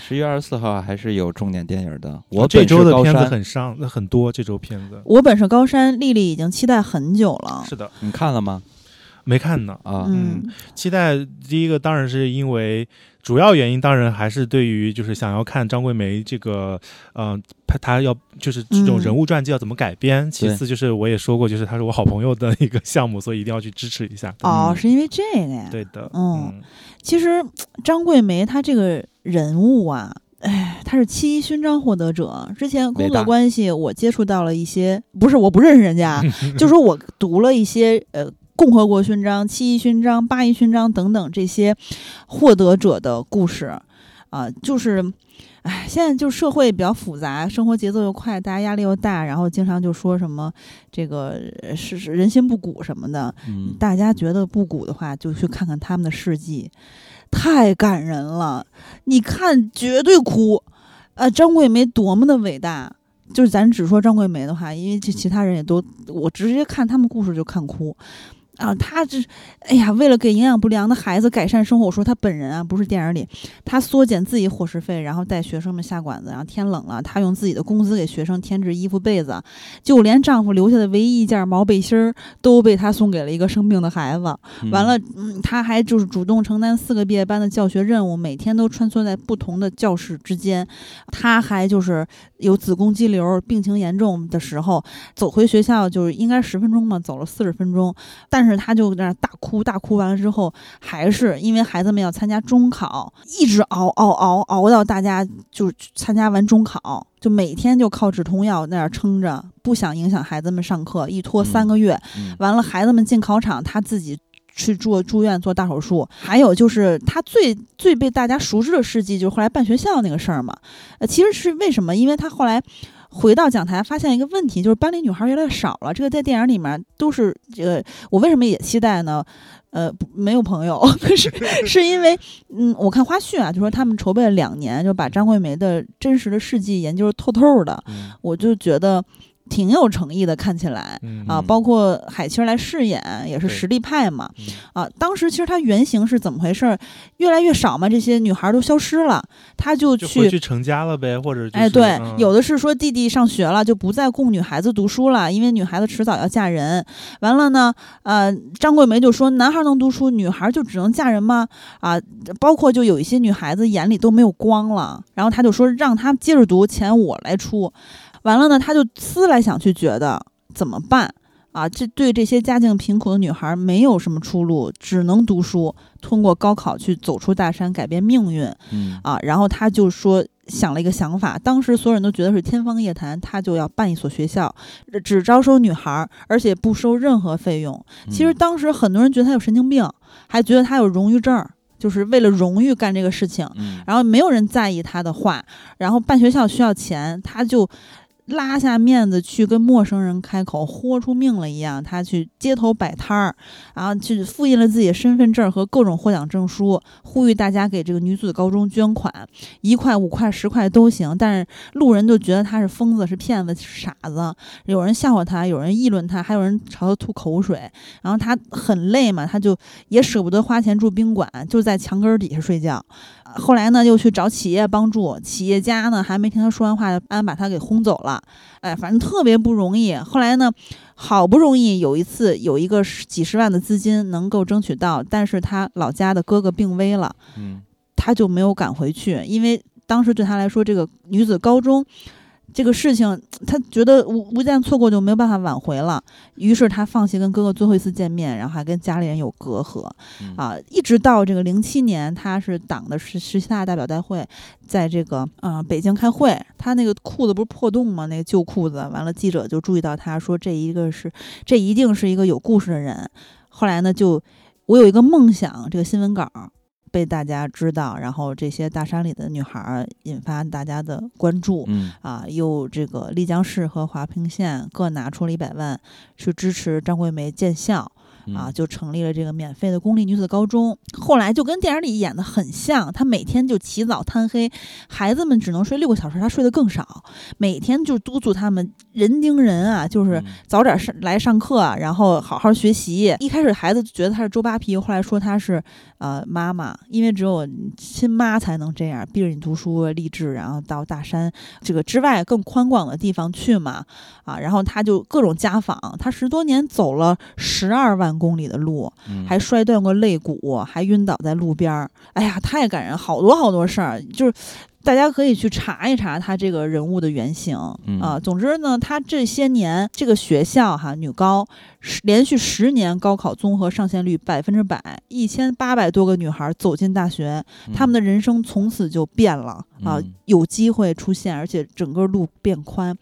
十一月二十四号还是有重点电影的。我这周的片子很伤，那很多这周片子。我本是高山，丽丽已经期待很久了。是的，你看了吗？没看呢。啊，嗯，期待第一个当然是因为主要原因，当然还是对于就是想要看张桂梅这个，嗯，他他要就是这种人物传记要怎么改编。其次就是我也说过，就是他是我好朋友的一个项目，所以一定要去支持一下。哦，是因为这个呀？对的，嗯，其实张桂梅她这个人物啊，哎，她是七一勋章获得者，之前工作关系我接触到了一些，不是我不认识人家，就说我读了一些呃。共和国勋章、七一勋章、八一勋章等等这些获得者的故事，啊，就是，哎，现在就社会比较复杂，生活节奏又快，大家压力又大，然后经常就说什么这个是是人心不古什么的。嗯，大家觉得不古的话，就去看看他们的事迹，太感人了。你看，绝对哭。呃，张桂梅多么的伟大，就是咱只说张桂梅的话，因为这其他人也都，我直接看他们故事就看哭。啊，他这，哎呀，为了给营养不良的孩子改善生活，我说他本人啊，不是电影里，他缩减自己伙食费，然后带学生们下馆子，然后天冷了，他用自己的工资给学生添置衣服被子，就连丈夫留下的唯一一件毛背心儿都被他送给了一个生病的孩子。完了，嗯，他还就是主动承担四个毕业班的教学任务，每天都穿梭在不同的教室之间。他还就是有子宫肌瘤，病情严重的时候，走回学校就是应该十分钟嘛，走了四十分钟，但。是，他就在那大哭，大哭完了之后，还是因为孩子们要参加中考，一直熬熬熬熬到大家就参加完中考，就每天就靠止痛药那样撑着，不想影响孩子们上课，一拖三个月，完了孩子们进考场，他自己去住住院做大手术。还有就是他最最被大家熟知的事迹，就是后来办学校那个事儿嘛。呃，其实是为什么？因为他后来。回到讲台，发现一个问题，就是班里女孩越来越少了。这个在电影里面都是这个，我为什么也期待呢？呃，没有朋友，是是因为，嗯，我看花絮啊，就说他们筹备了两年，就把张桂梅的真实的事迹研究透透的，我就觉得。挺有诚意的，看起来啊，包括海清来饰演也是实力派嘛，啊，当时其实他原型是怎么回事？越来越少嘛，这些女孩都消失了，他就去去成家了呗，或者哎，对，有的是说弟弟上学了，就不再供女孩子读书了，因为女孩子迟早要嫁人。完了呢，呃，张桂梅就说，男孩能读书，女孩就只能嫁人吗？啊，包括就有一些女孩子眼里都没有光了，然后她就说，让她接着读，钱我来出。完了呢，他就思来想去，觉得怎么办啊？这对这些家境贫苦的女孩没有什么出路，只能读书，通过高考去走出大山，改变命运。嗯啊，然后他就说想了一个想法，当时所有人都觉得是天方夜谭，他就要办一所学校，只招收女孩，而且不收任何费用。其实当时很多人觉得他有神经病，还觉得他有荣誉证，就是为了荣誉干这个事情。然后没有人在意他的话，然后办学校需要钱，他就。拉下面子去跟陌生人开口，豁出命了一样，他去街头摆摊儿，然后去复印了自己的身份证和各种获奖证书，呼吁大家给这个女子高中捐款，一块、五块、十块都行。但是路人就觉得他是疯子、是骗子、是傻子，有人笑话他，有人议论他，还有人朝他吐口水。然后他很累嘛，他就也舍不得花钱住宾馆，就在墙根底下睡觉。后来呢，又去找企业帮助，企业家呢还没听他说完话，安把他给轰走了。哎，反正特别不容易。后来呢，好不容易有一次有一个几十万的资金能够争取到，但是他老家的哥哥病危了，嗯，他就没有赶回去，因为当时对他来说，这个女子高中。这个事情，他觉得无无间错过就没有办法挽回了，于是他放弃跟哥哥最后一次见面，然后还跟家里人有隔阂，啊，一直到这个零七年，他是党的十十七大代表大会，在这个啊北京开会，他那个裤子不是破洞吗？那个旧裤子，完了记者就注意到他说这一个是这一定是一个有故事的人，后来呢就我有一个梦想，这个新闻稿。被大家知道，然后这些大山里的女孩引发大家的关注，嗯啊，又这个丽江市和华坪县各拿出了一百万去支持张桂梅建校。啊，就成立了这个免费的公立女子高中。后来就跟电影里演的很像，她每天就起早贪黑，孩子们只能睡六个小时，她睡得更少。每天就督促他们人盯人啊，就是早点上来上课，然后好好学习。一开始孩子觉得她是周扒皮，后来说她是呃妈妈，因为只有亲妈才能这样逼着你读书励志，然后到大山这个之外更宽广的地方去嘛。啊，然后她就各种家访，她十多年走了十二万。公里的路，还摔断过肋骨，还晕倒在路边儿。哎呀，太感人，好多好多事儿，就是大家可以去查一查他这个人物的原型啊。总之呢，他这些年这个学校哈女高连续十年高考综合上线率百分之百，一千八百多个女孩走进大学，他们的人生从此就变了啊，有机会出现，而且整个路变宽。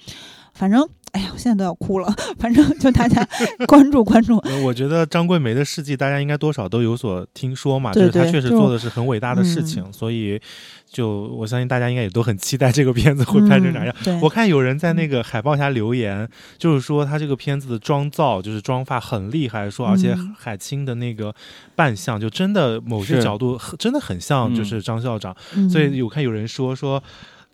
反正。哎呀，我现在都要哭了。反正就大家 关注关注。我觉得张桂梅的事迹，大家应该多少都有所听说嘛。就是她确实做的是很伟大的事情，所以就我相信大家应该也都很期待这个片子会拍成啥样。我看有人在那个海报下留言，就是说他这个片子的妆造，就是妆发很厉害，说而且海清的那个扮相，就真的某些角度真的很像，就是张校长。所以有看有人说说。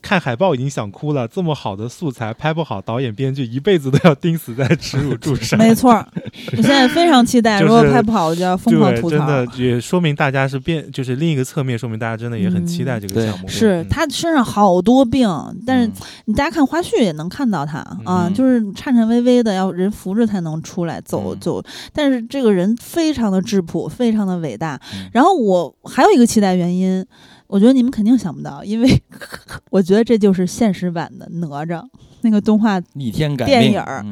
看海报已经想哭了，这么好的素材拍不好，导演编剧一辈子都要钉死在耻辱柱上。没错，我现在非常期待，如果拍不好，我就要疯狂吐槽。真的也说明大家是变，就是另一个侧面说明大家真的也很期待这个项目。是他身上好多病，但是你大家看花絮也能看到他啊，就是颤颤巍巍的，要人扶着才能出来走走。但是这个人非常的质朴，非常的伟大。然后我还有一个期待原因。我觉得你们肯定想不到，因为 我觉得这就是现实版的哪吒那个动画逆天改电影儿，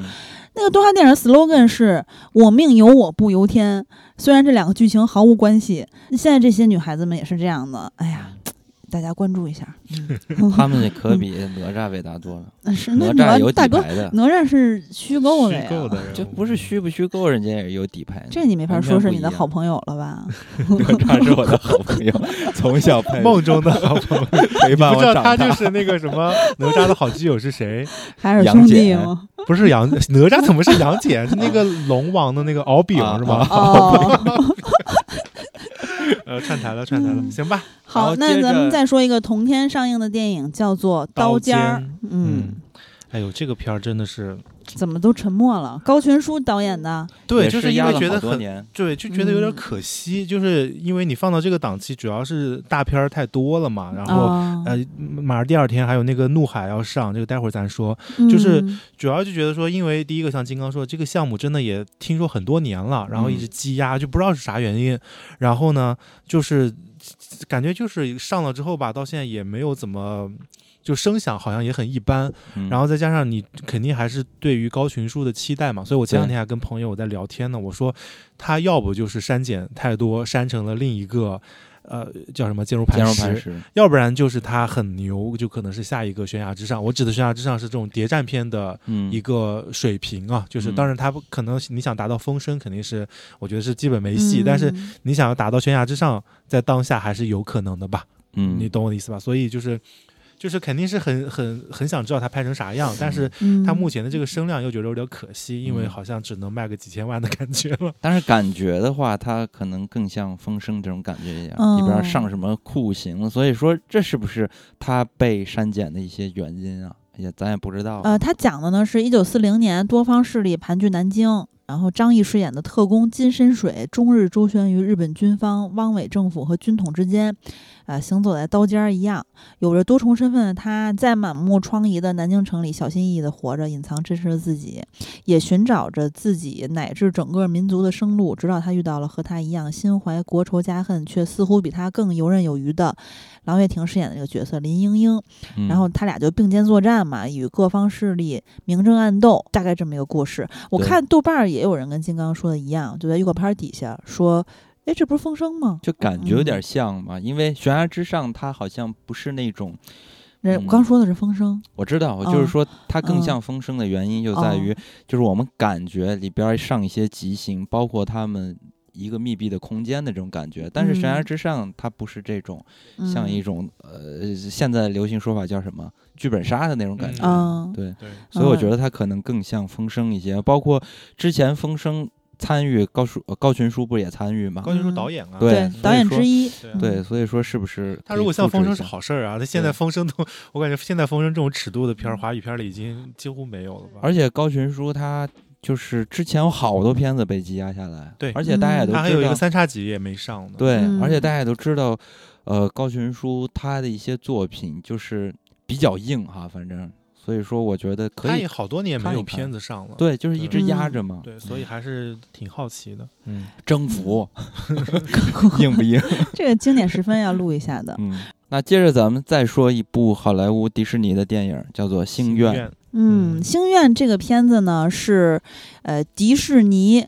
那个动画电影 slogan 是我命由我不由天。虽然这两个剧情毫无关系，现在这些女孩子们也是这样的。哎呀。大家关注一下，他们可比哪吒伟大多了。哪吒有底牌的，哪吒是虚构的呀，就不是虚不虚构，人家也有底牌。这你没法说是你的好朋友了吧？哪吒是我的好朋友，从小梦中的好朋友，陪伴我长大。他就是那个什么哪吒的好基友是谁？海尔兄弟吗？不是杨哪吒，怎么是杨戬？是那个龙王的那个敖丙是吗？呃，串台了，串台了，行吧。好，那咱们再说一个同天上映的电影，叫做《刀尖儿》。嗯，哎呦，这个片儿真的是。怎么都沉默了？高群书导演的，对，就是因为觉得很对，就觉得有点可惜，就是因为你放到这个档期，主要是大片儿太多了嘛。然后呃，马上第二天还有那个《怒海》要上，这个待会儿咱说。就是主要就觉得说，因为第一个像金刚说，这个项目真的也听说很多年了，然后一直积压，就不知道是啥原因。然后呢，就是感觉就是上了之后吧，到现在也没有怎么。就声响好像也很一般，然后再加上你肯定还是对于高群书的期待嘛，所以我前两天还跟朋友我在聊天呢，我说他要不就是删减太多，删成了另一个，呃，叫什么坚如磐石，要不然就是他很牛，就可能是下一个悬崖之上。我指的悬崖之上是这种谍战片的一个水平啊，就是当然他不可能你想达到风声肯定是我觉得是基本没戏，但是你想要达到悬崖之上，在当下还是有可能的吧？嗯，你懂我的意思吧？所以就是。就是肯定是很很很想知道他拍成啥样，但是他目前的这个声量又觉得有点可惜，因为好像只能卖个几千万的感觉了。但是感觉的话，他可能更像风声这种感觉一样，里边上什么酷刑，所以说这是不是他被删减的一些原因啊？也咱也不知道。呃，他讲的呢是一九四零年多方势力盘踞南京。然后张译饰演的特工金深水，终日周旋于日本军方、汪伪政府和军统之间，呃，行走在刀尖儿一样，有着多重身份的他，在满目疮痍的南京城里小心翼翼地活着，隐藏真实的自己，也寻找着自己乃至整个民族的生路。直到他遇到了和他一样心怀国仇家恨，却似乎比他更游刃有余的。郎月婷饰演的这个角色林英英，然后他俩就并肩作战嘛，与各方势力明争暗斗，大概这么一个故事。我看豆瓣儿也有人跟金刚说的一样，就在预告片底下说：“哎，这不是风声吗？”就感觉有点像嘛，因为悬崖之上，它好像不是那种。那我刚说的是风声，我知道，我就是说它更像风声的原因就在于，就是我们感觉里边上一些极刑，包括他们。一个密闭的空间的这种感觉，但是悬崖之上它不是这种，像一种呃，现在流行说法叫什么剧本杀的那种感觉，对，所以我觉得它可能更像风声一些。包括之前风声参与高书高群书不也参与吗？高群书导演啊，对，导演之一，对，所以说是不是他如果像风声是好事儿啊？他现在风声都，我感觉现在风声这种尺度的片儿，华语片里已经几乎没有了吧？而且高群书他。就是之前有好多片子被积压下来，对，而且大家也都知道，还有一个三叉戟也没上呢。对，而且大家也都知道，呃，高群书他的一些作品就是比较硬哈，反正所以说我觉得可以。他也好多年没有片子上了，对，就是一直压着嘛。对，所以还是挺好奇的。嗯，征服 硬不硬？这个经典十分要录一下的。嗯，那接着咱们再说一部好莱坞迪士尼的电影，叫做《星愿》。嗯，《星愿》这个片子呢是，呃，迪士尼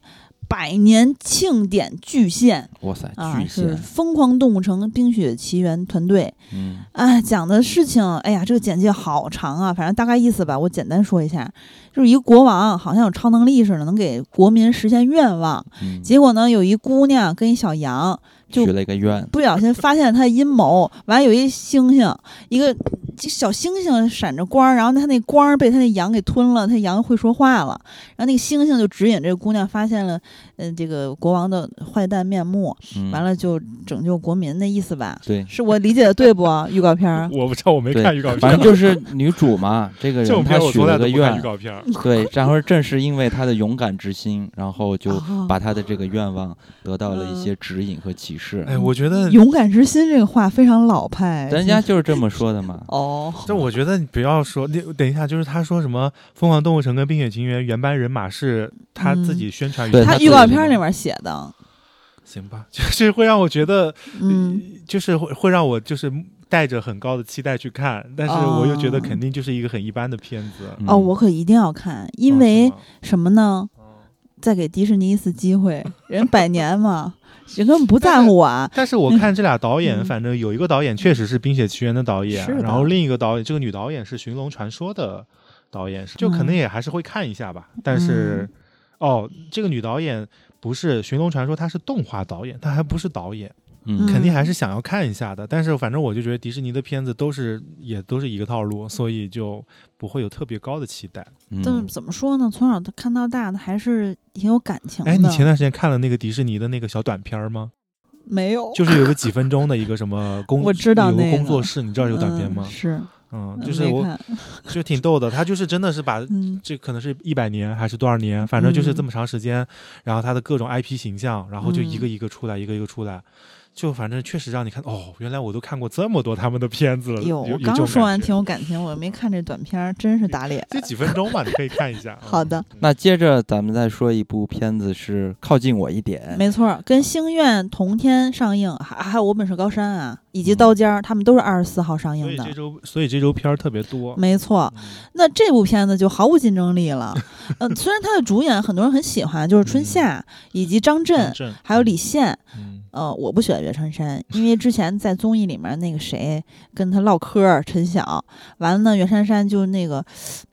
百年庆典巨献。哇塞，啊，是《，疯狂动物城冰雪奇缘》团队。嗯。哎，讲的事情，哎呀，这个简介好长啊，反正大概意思吧，我简单说一下，就是一个国王好像有超能力似的，能给国民实现愿望。嗯，结果呢，有一姑娘跟一小羊就许了一个愿，不小心发现了他的阴谋，完了有一猩猩，一个这小星星闪着光儿，然后他那光儿被他那羊给吞了，他羊会说话了，然后那个星星就指引这个姑娘发现了，呃，这个国王的坏蛋面目，嗯完了就拯救国民的意思吧？对是我理解的对不？预告片儿我不知道，我没看预告片，反正就是女主嘛，这个人她许了个愿预，告片儿。对，然后正是因为她的勇敢之心，然后就哦把她的这个愿望得到了嗯一些指引和启示。哎，我觉得，勇敢之心这个话非常老派，人家就是这么说的嘛。哦，这我觉得你不要说，你等一下，就是他说什么《疯狂动物城》跟《冰雪奇缘》原班人马是他自己宣传他预告片里面写的，行吧，就是会让我觉得，嗯，就是会会让我就是带着很高的期待去看，但是我又觉得肯定就是一个很一般的片子。嗯。哦，我可一定要看，因哦为什么呢？哦再给迪士尼一次机会，人百年嘛，人根本不在乎我啊。但是我看这俩导演，嗯。反正有一个导演确实是《冰雪奇缘》的导演，然后另一个导演，这个女导演是《寻龙传说》的导演，就可能也还是会看一下吧。但是，哦，这个女导演不是《寻龙传说》，她是动画导演，她还不是导演，嗯肯定还是想要看一下的。但是反正我就觉得迪士尼的片子都是也都是一个套路，所以就不会有特别高的期待。嗯但怎么说呢？从小看到大的，还是挺有感情的。哎，你前段时间看了那个迪士尼的那个小短片吗？没有？就是有个几分钟的一个什么 工，我知道有个那个工作室，你知道有短片吗嗯？是，嗯，嗯就是我 就挺逗的，他就是真的是把嗯这可能是一百年还是多少年，反正就是这么长时间，然后他的各种 IP 形象，然后就一个一个出来，一个一个出来，就反正确实让你看哦，原来我都看过这么多他们的片子了。有，我刚说完挺挺有感情，我没看这短片儿，真是打脸。这几分钟吧，你可以看一下。嗯好的，那接着咱们再说一部片子是靠近我一点，没错儿，跟《星愿》同天上映，还还有《我本是高山》啊，以及嗯《刀尖儿》，他们都是二十四号上映的所以这。周，所以这周片儿特别多。没错，嗯那这部片子就毫无竞争力了。嗯、虽然它的主演很多人很喜欢，就是春夏、以及张震张，震还有李现。嗯呃，我不喜欢袁姗姗，因为之前在综艺里面那个谁跟他唠嗑儿，陈晓，完了呢，袁姗姗就那个，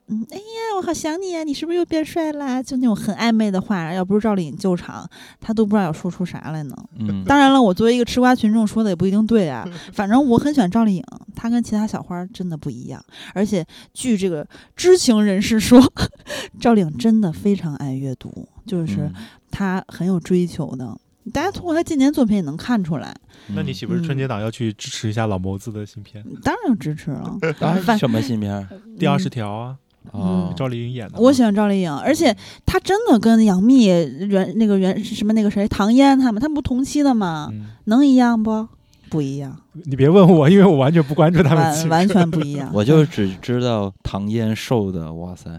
嗯，哎呀，我好想你呀，你是不是又变帅啦？就那种很暧昧的话，要不是赵丽颖救场，他都不知道要说出啥来呢。嗯，当然了，我作为一个吃瓜群众说的也不一定对啊，反正我很喜欢赵丽颖，她跟其他小花真的不一样。而且据这个知情人士说，赵丽颖真的非常爱阅读，就是嗯她很有追求的。大家通过他近年作品也能看出来，那你岂不是春节档要去支持一下老谋子的新片《当然要支持了。啊反什么新片？第二十条》啊？哦，赵丽颖演的。我喜欢赵丽颖，而且她真的跟杨幂、袁那个袁什么那个谁唐嫣他们，他们不同期的吗？嗯，能一样不？不一样，你别问我，因为我完全不关注他们完全不一样。我就只知道唐嫣瘦的，哇塞，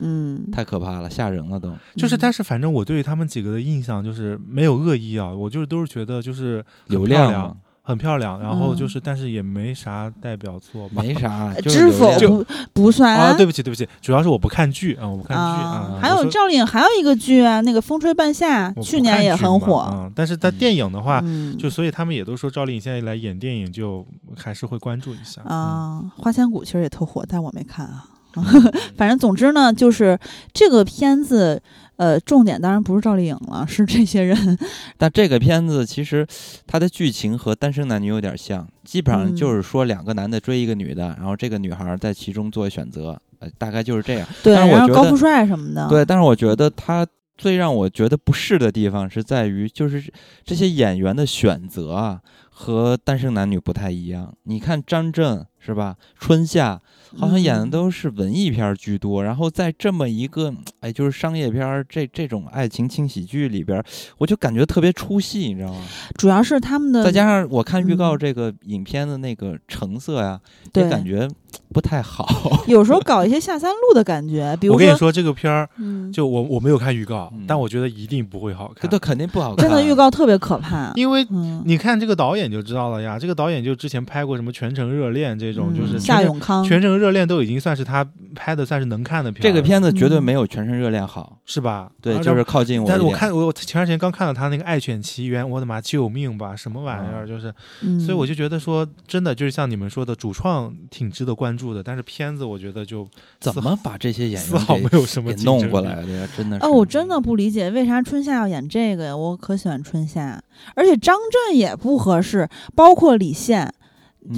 嗯，太可怕了，吓人了都。就是，嗯但是反正我对于他们几个的印象就是没有恶意啊，我就是都是觉得就是漂亮量，很漂亮，然后嗯就是，但是也没啥代表作吧。没啥，呃就是知否不不算啊，对不起，对不起，主要是我不看剧啊，我不看剧啊啊。还有赵丽颖还有一个剧啊，那个《风吹半夏去年也很火。嗯，但是在电影的话，嗯就所以他们也都说赵丽颖现在来演电影，就还是会关注一下。啊，花千骨其实也特火，但我没看啊。嗯，反正总之呢，就是这个片子，呃，重点当然不是赵丽颖了，是这些人。但这个片子其实它的剧情和《单身男女》有点像，基本上嗯就是说两个男的追一个女的，然后这个女孩在其中做选择，呃，大概就是这样。对，但是我高富帅什么的。对，但是我觉得他最让我觉得不适的地方是在于，就是这些演员的选择啊，和《单身男女》不太一样。你看张震是吧？春夏好像演的嗯都是文艺片居多，然后在这么一个哎，就是商业片儿这这种爱情轻喜剧里边，我就感觉特别出戏，你知道吗？主要是他们的再加上我看预告嗯这个影片的那个成色呀，对也感觉不太好。有时候搞一些下三路的感觉，比如我跟你说，这个片儿嗯，就我我没有看预告嗯，但我觉得一定不会好看这都。肯定不好看。真的预告特别可怕。因为嗯，你看这个导演就知道了呀，这个导演就之前拍过什么《全程热恋》这种，嗯就是夏永康，全程热恋都已经算是他拍的算是能看的片。这个片子绝对嗯没有《全身热恋》好，是吧？对，啊就是靠近我。但是我看我我前段时间刚看到他那个《爱犬奇缘》，我的妈，救命吧，什么玩意儿？就是，嗯，所以我就觉得说，真的就是像你们说的，主创挺值得关注的，但是片子我觉得就怎么把这些演员丝毫没给有什么弄过来的呀？真的是哦，我真的不理解为啥春夏要演这个呀？我可喜欢春夏，而且张震也不合适，包括李现，嗯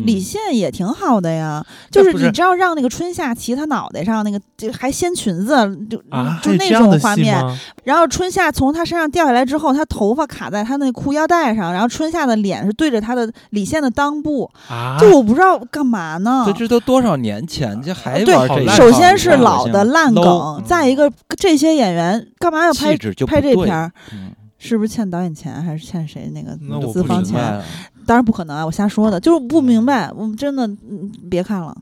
李现也挺好的呀。就是你知道让那个春夏骑他脑袋上那个，就还掀裙子，就啊，就那种画面。然后春夏从他身上掉下来之后，他头发卡在他那裤腰带上，然后春夏的脸是对着他的李现的裆部，啊，就我不知道干嘛呢。这这都多少年前，这还对玩这一套？首先是老的烂梗，再一个这些演员干嘛要拍拍这片儿？嗯是不是欠导演钱，还是欠谁那个资方钱？了当然不可能啊，我瞎说的，就是不明白。我们真的嗯别看了。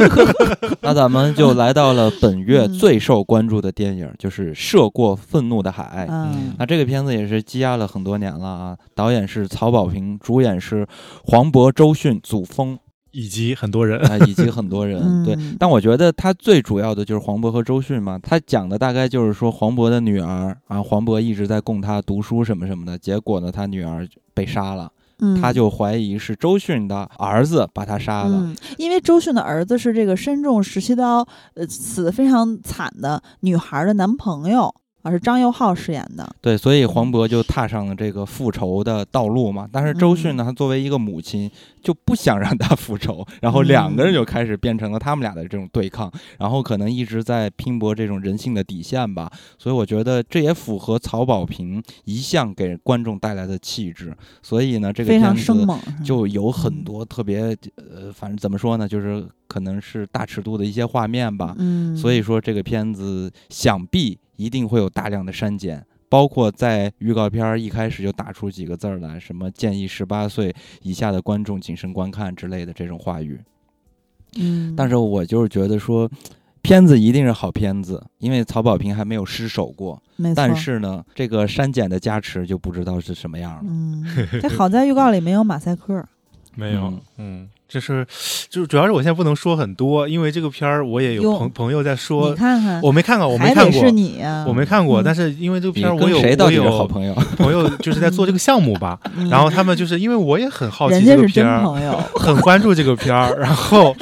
那咱们就来到了本月嗯最受关注的电影，就是《涉过愤怒的海》。嗯那这个片子也是积压了很多年了啊，导演是曹保平，主演是黄渤、周迅、祖峰以及很多人，啊、以及很多人。对，嗯但我觉得他最主要的就是黄渤和周迅嘛，他讲的大概就是说黄渤的女儿啊，黄渤一直在供他读书什么什么的，结果呢，他女儿被杀了，嗯，他就怀疑是周迅的儿子把他杀了。嗯，因为周迅的儿子是这个身中十七刀，呃，死的非常惨的女孩的男朋友，啊，是张佑浩饰演的。对，所以黄渤就踏上了这个复仇的道路嘛。但是周迅嗯呢，她作为一个母亲，就不想让他复仇，然后两个人嗯就开始变成了他们俩的这种对抗，然后可能一直在拼搏这种人性的底线吧。所以我觉得这也符合曹保平一向给观众带来的气质。所以呢，这个片子生，就有很嗯多特别呃，反正怎么说呢，就是可能是大尺度的一些画面吧。嗯，所以说这个片子想必一定会有大量的删减，包括在预告片儿一开始就打出几个字儿来，什么建议十八岁以下的观众谨慎观看之类的这种话语。嗯，但是我就是觉得说，片子一定是好片子，因为曹保平还没有失手过。没错，但是呢，这个删减的加持就不知道是什么样了。嗯，这好在预告里没有马赛克。没有嗯，嗯，这是就主要是我现在不能说很多，因为这个片儿我也有朋朋友在你说，看看，我没看过，我没看过是，你呀，我没看过，嗯但是因为这个片儿我有谁到底是我有好朋友？朋友就是在做这个项目吧，嗯然后他们就是因为我也很好奇这个片儿，很关注这个片儿，然后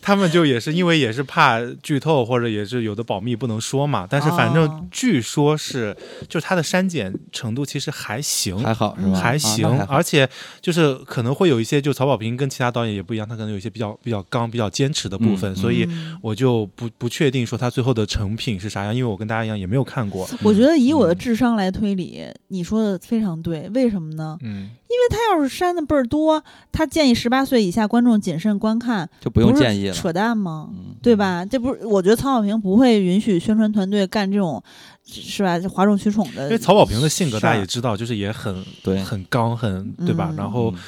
他们就也是因为也是怕剧透或者也是有的保密不能说嘛，但是反哦正据说是就是它的删减程度其实还行，还好是吧？啊还行，而且就是可能会有一些，就曹保平跟其他导演也不一样，他可能有一些比较比较刚、比较坚持的部分，嗯所以嗯我就不不确定说他最后的成品是啥样，因为我跟大家一样也没有看过。我觉得以我的嗯智商来推理，你说的非常对。为什么呢？嗯，因为他要是删的倍儿多，他建议十八岁以下观众谨慎观看，就不用建议了。扯淡吗？嗯，对吧？这不是，我觉得曹保平不会允许宣传团队干这种，是吧？哗众取宠的。因为曹保平的性格大家也知道，就是也很对，很刚，很对吧？嗯然后嗯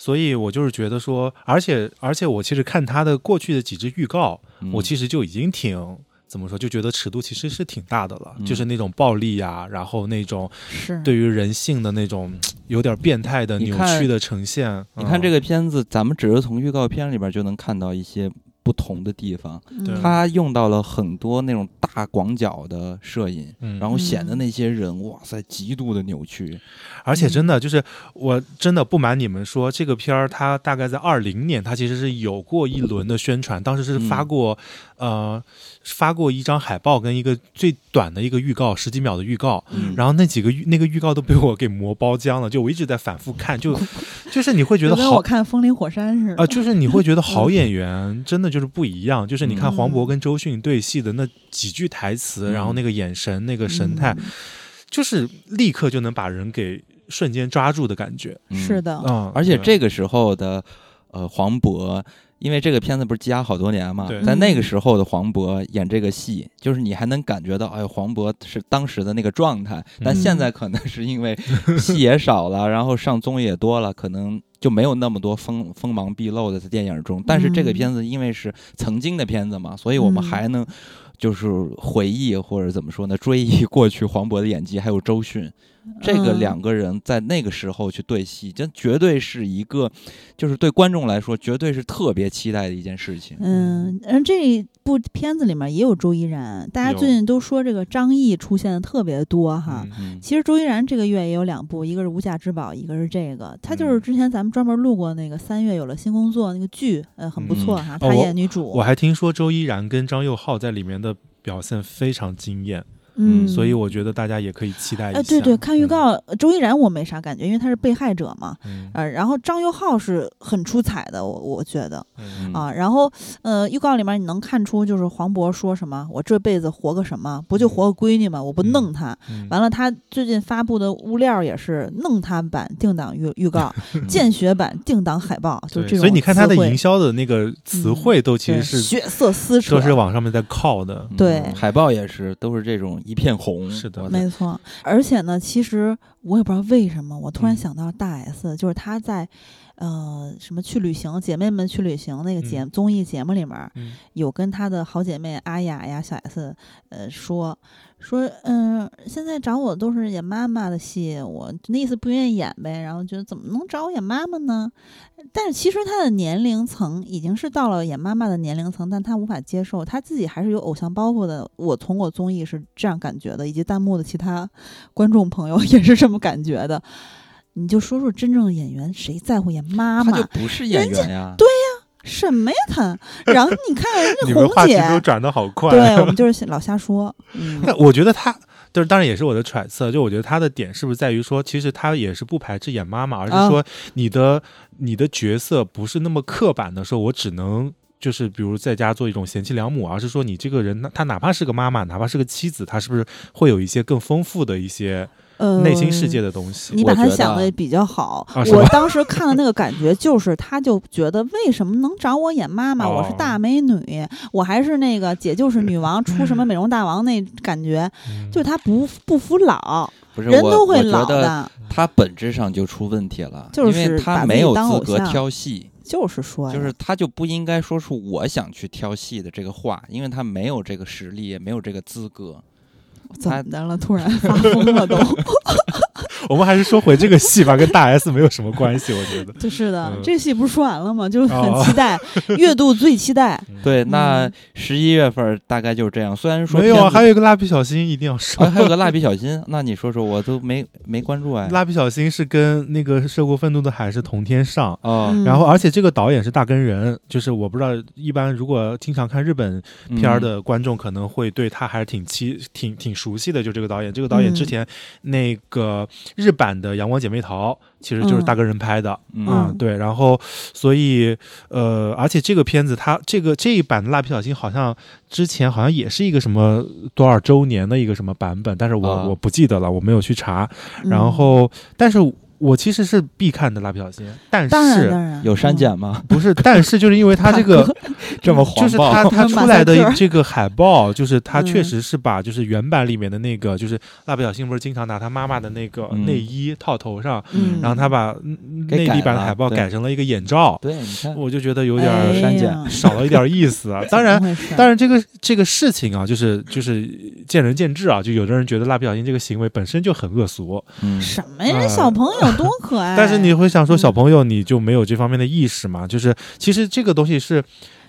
所以我就是觉得说，而且而且我其实看他的过去的几支预告，嗯我其实就已经挺。怎么说？就觉得尺度其实是挺大的了，嗯就是那种暴力呀、然后那种是对于人性的那种有点变态的、扭曲的呈现。你看这个，个片子，咱们只是从预告片里边就能看到一些不同的地方。他用到了很多那种大广角的摄影，嗯然后显得那些人哇塞极度的扭曲。而且真的就是，我真的不瞒你们说，这个片儿它大概在二零年，它其实是有过一轮的宣传，当时是发过，呃，发过一张海报跟一个最短的一个预告，十几秒的预告。嗯然后那几个预那个预告都被我给磨包浆了，就我一直在反复看，就 就是你会觉得好就跟我看《风林火山》似的。啊、就是你会觉得好演员真的就是不一样。就是你看嗯黄渤跟周迅对戏的那几句台词，嗯然后那个眼神、那个神态，嗯就是立刻就能把人给瞬间抓住的感觉。嗯是的，嗯，而且这个时候的呃黄渤，因为这个片子不是积压好多年嘛对，在那嗯个时候的黄渤演这个戏，就是你还能感觉到，哎，黄渤是当时的那个状态。但现在可能是因为 戏也少了，然后上综艺也多了，可能就没有那么多锋锋芒毕露的在电影中。但是这个嗯片子因为是曾经的片子嘛，所以我们嗯还能。就是回忆或者怎么说呢，追忆过去黄渤的演技，还有周迅，这个嗯两个人在那个时候去对戏，这绝对是一个，就是对观众来说，绝对是特别期待的一件事情。嗯，嗯，这部片子里面也有周依然，大家最近都说这个张译出现的特别多哈。嗯嗯其实周依然这个月也有两部，一个是《无价之宝》，一个是这个。他就是嗯之前咱们专门录过那个三月有了新工作那个剧，呃，很不错哈。她哦我演女主，我还听说周依然跟张佑浩在里面的表现非常惊艳，嗯，所以我觉得大家也可以期待一下。呃，对对，看预嗯，告，呃周依然我没啥感觉，因为他是被害者嘛。嗯呃，然后张佑浩是很出彩的，我我觉得嗯啊。然后呃，预告里面你能看出，就是黄渤说什么，我这辈子活个什么，不就活个闺女吗？我不嗯弄她。嗯完了，他最近发布的物料也是弄他版定档预预告，见血版定档海报，就对这种。所以你看他的营销的那个词汇都其实是血色撕扯，都是往上面在靠的。嗯对海报也是都是这种一片红。是的没错。而且呢，其实我也不知道为什么，我突然嗯想到大 S，、就是她在。呃，什么去旅行，姐妹们去旅行那个节、嗯综艺节目里面，嗯有跟她的好姐妹阿雅呀、小 S，呃，说说，嗯、现在找我都是演妈妈的戏，我那意思不愿意演呗，然后觉得怎么能找我演妈妈呢？但是其实他的年龄层已经是到了演妈妈的年龄层，但他无法接受，他自己还是有偶像包袱的。我从我综艺是这样感觉的，以及弹幕的其他观众朋友 也是这么感觉的。你就说说真正的演员，谁在乎演妈妈他就？不是演员呀。对什么呀他？然后你看人你家 红姐都转的好快。对我们就是老瞎说。嗯，那我觉得他，就是当然也是我的揣测，就我觉得他的点是不是在于说，其实他也是不排斥演妈妈，而是啊说你的、你的角色不是那么刻板的，说我只能。就是比如在家做一种贤妻良母，而是说你这个人，他哪怕是个妈妈，哪怕是个妻子，他是不是会有一些更丰富的一些呃，内心世界的东西？你把他想的比较好。我当时看的那个感觉就是，他就觉得为什么能找我演妈妈？我是哦大美女，我还是那个姐就是女王，出什么美容大王那感觉，嗯就他不不服老，不是人都会老的。他本质上就出问题了，就是他没有资格挑戏，就是说呀，就是他就不应该说出我想去挑戏的这个话，因为他没有这个实力，也没有这个资格。怎么的了？突然发疯了都。我们还是说回这个戏吧，跟大 S 没有什么关系，我觉得。就是的，嗯这戏不是说完了吗？就哦很期待，月度最期待。对，那嗯十一月份大概就是这样。虽然说没有啊，还有一个蜡笔小新一定要说。还还有个蜡笔小新，那你说说，我都没没关注哎。蜡笔小新是跟那个《涉过愤怒的海》是同天上，啊，嗯然后而且这个导演是大根人，就是我不知道，一般如果经常看日本片儿嗯的观众可能会对他还是挺期挺挺熟悉的，就这个导演。这个导演之嗯前那个日版的《阳光姐妹淘》其实就是大哥人拍的。嗯对，然后所以呃，而且这个片子它这个这一版的蜡笔小新好像之前好像也是一个什么多少周年的一个什么版本，但是我、啊我不记得了，我没有去查。嗯然后，但是我其实是必看的蜡笔小新，但是有删减吗？不是，但是就是因为它这个 这么就是黄暴它它出来的这个海报，就是它确嗯实是把就是原版里面的那个，就是蜡笔小新不是经常拿他妈妈的那个嗯内衣套头上，嗯，然后他把内地版的海报改成了一个眼罩，对，你看，我就觉得有点删减呀少了一点意思啊。当然当然这个这个事情啊，就是就是见仁见智啊。就有的人觉得蜡笔小新这个行为本身就很恶俗，嗯，什么呀？小朋友多可爱！但是你会想说，嗯小朋友你就没有这方面的意识吗？就是其实这个东西是，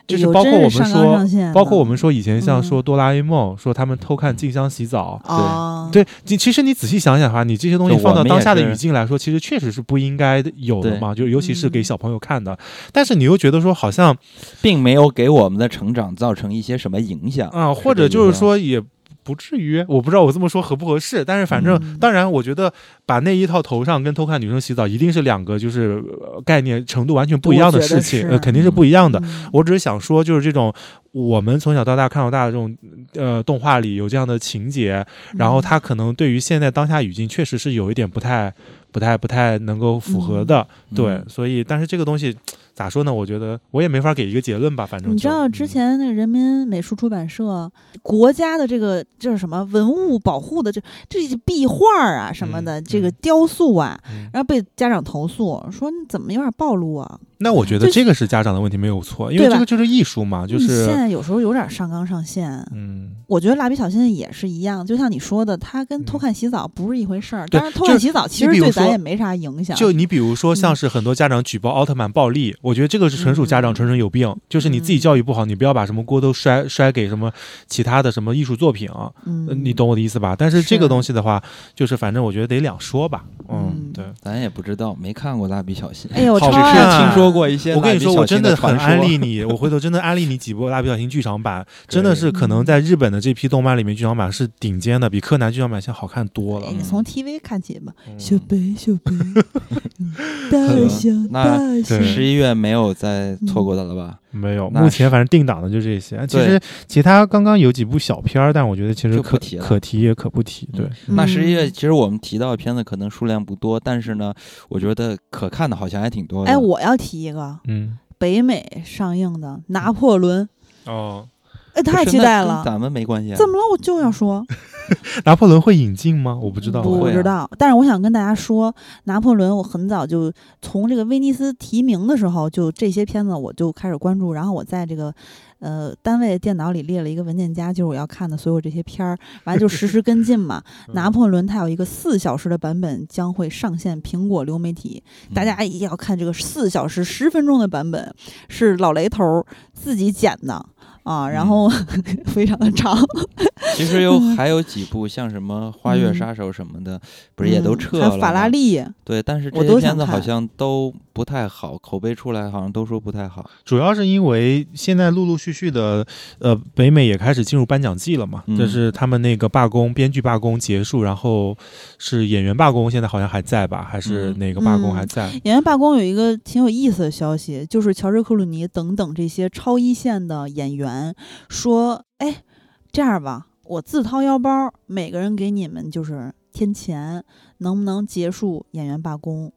就是包括我们说上包括我们说以前像嗯说哆啦 A 梦，说他们偷看静香洗澡。哦，对你，其实你仔细想想的话，你这些东西放到当下的语境来说，其实确实是不应该有的嘛，就尤其是给嗯小朋友看的。但是你又觉得说，好像并没有给我们的成长造成一些什么影响啊、或者就是，说也不至于，我不知道我这么说合不合适，但是反正、嗯。当然，我觉得把内衣套头上跟偷看女生洗澡一定是两个就是、呃概念程度完全不一样的事情，呃，肯定是不一样的。嗯。我只是想说，就是这种我们从小到大看到大的这种呃动画里有这样的情节，然后嗯它可能对于现在当下语境确实是有一点不太、不太、不太能够符合的，嗯。对，嗯。所以但是这个东西咋说呢？我觉得我也没法给一个结论吧，反正你知道之嗯前那个人民美术出版社国家的这个就是什么文物保护的这这些壁画啊什么的，嗯这个嗯雕塑啊，嗯然后被家长投诉说你怎么有点暴露啊？那我觉得这个是家长的问题没有错，因为这个就是艺术嘛，就是现在有时候有点上纲上线。嗯，我觉得蜡笔小新也是一样，就像你说的，它跟偷看洗澡不是一回事儿。对当然，偷看洗澡其实对咱也没啥影响。就你比如说，嗯像是很多家长举报奥特曼暴力，我觉得这个是纯属家长嗯纯纯有病，就是你自己教育不好，你不要把什么锅都摔摔给什么其他的什么艺术作品啊，嗯呃，你懂我的意思吧？但是这个东西的话，就是反正我觉得得两说吧，嗯，嗯对。咱也不知道，没看过蜡笔小新。哎呦，我好超只是看爱听说过一些。我跟你说，我真的很安利你，我回头真的安利你几部蜡笔小新剧场版，真的是可能在日本的这批动漫里面，剧场版是顶尖的，比柯南剧场版现在好看多了哎。你从 TV 看起吧，嗯小白小白，大象那大象。十一月没有再错过的了吧？没有，目前反正定档的就这些。其实其他刚刚有几部小片儿，但我觉得其实可提可提也可不提。对，那十一月嗯其实我们提到的片子可能数量不多，但是呢，我觉得可看的好像还挺多的。哎，我要提一个嗯，北美上映的《拿破仑》，哦，哎，太期待了。咱们没关系啊。怎么了？我就要说，拿破仑会引进吗？我不知道。不知道。但是我想跟大家说，拿破仑，我很早就从这个威尼斯提名的时候，就这些片子我就开始关注，然后我在这个。呃，单位电脑里列了一个文件夹，就是我要看的所有这些片儿，完了就实时跟进嘛。嗯拿破仑它有一个四小时的版本将会上线苹果流媒体，嗯大家一定要看这个四小时十分钟的版本，是老雷头儿自己剪的啊，然后 非常的长，其实有嗯。还有几部像什么《花月杀手》什么的，不是也都嗯撤了？还有法拉利，对，但是这些片子好像都不太好，口碑出来好像都说不太好。主要是因为现在陆陆续续的，呃，北美也开始进入颁奖季了嘛，嗯就是他们那个罢工，编剧罢工结束，然后是演员罢工，现在好像还在吧？还是嗯哪个罢工嗯还在？演员罢工有一个挺有意思的消息，就是乔治·克鲁尼等等这些超一线的演员说：“哎，这样吧，我自掏腰包，每个人给你们就是添钱，能不能结束演员罢工？”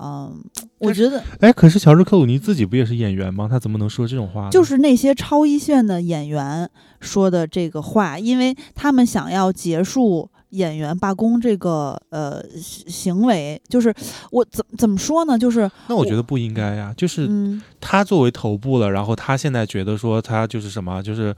嗯，我觉得哎，可是乔治克鲁尼自己不也是演员吗？他怎么能说这种话？就是那些超一线的演员说的这个话，因为他们想要结束演员罢工这个呃行行为，就是我怎怎么说呢？就是那我觉得不应该呀，就是嗯，他作为头部了，然后他现在觉得说他就是什么，就是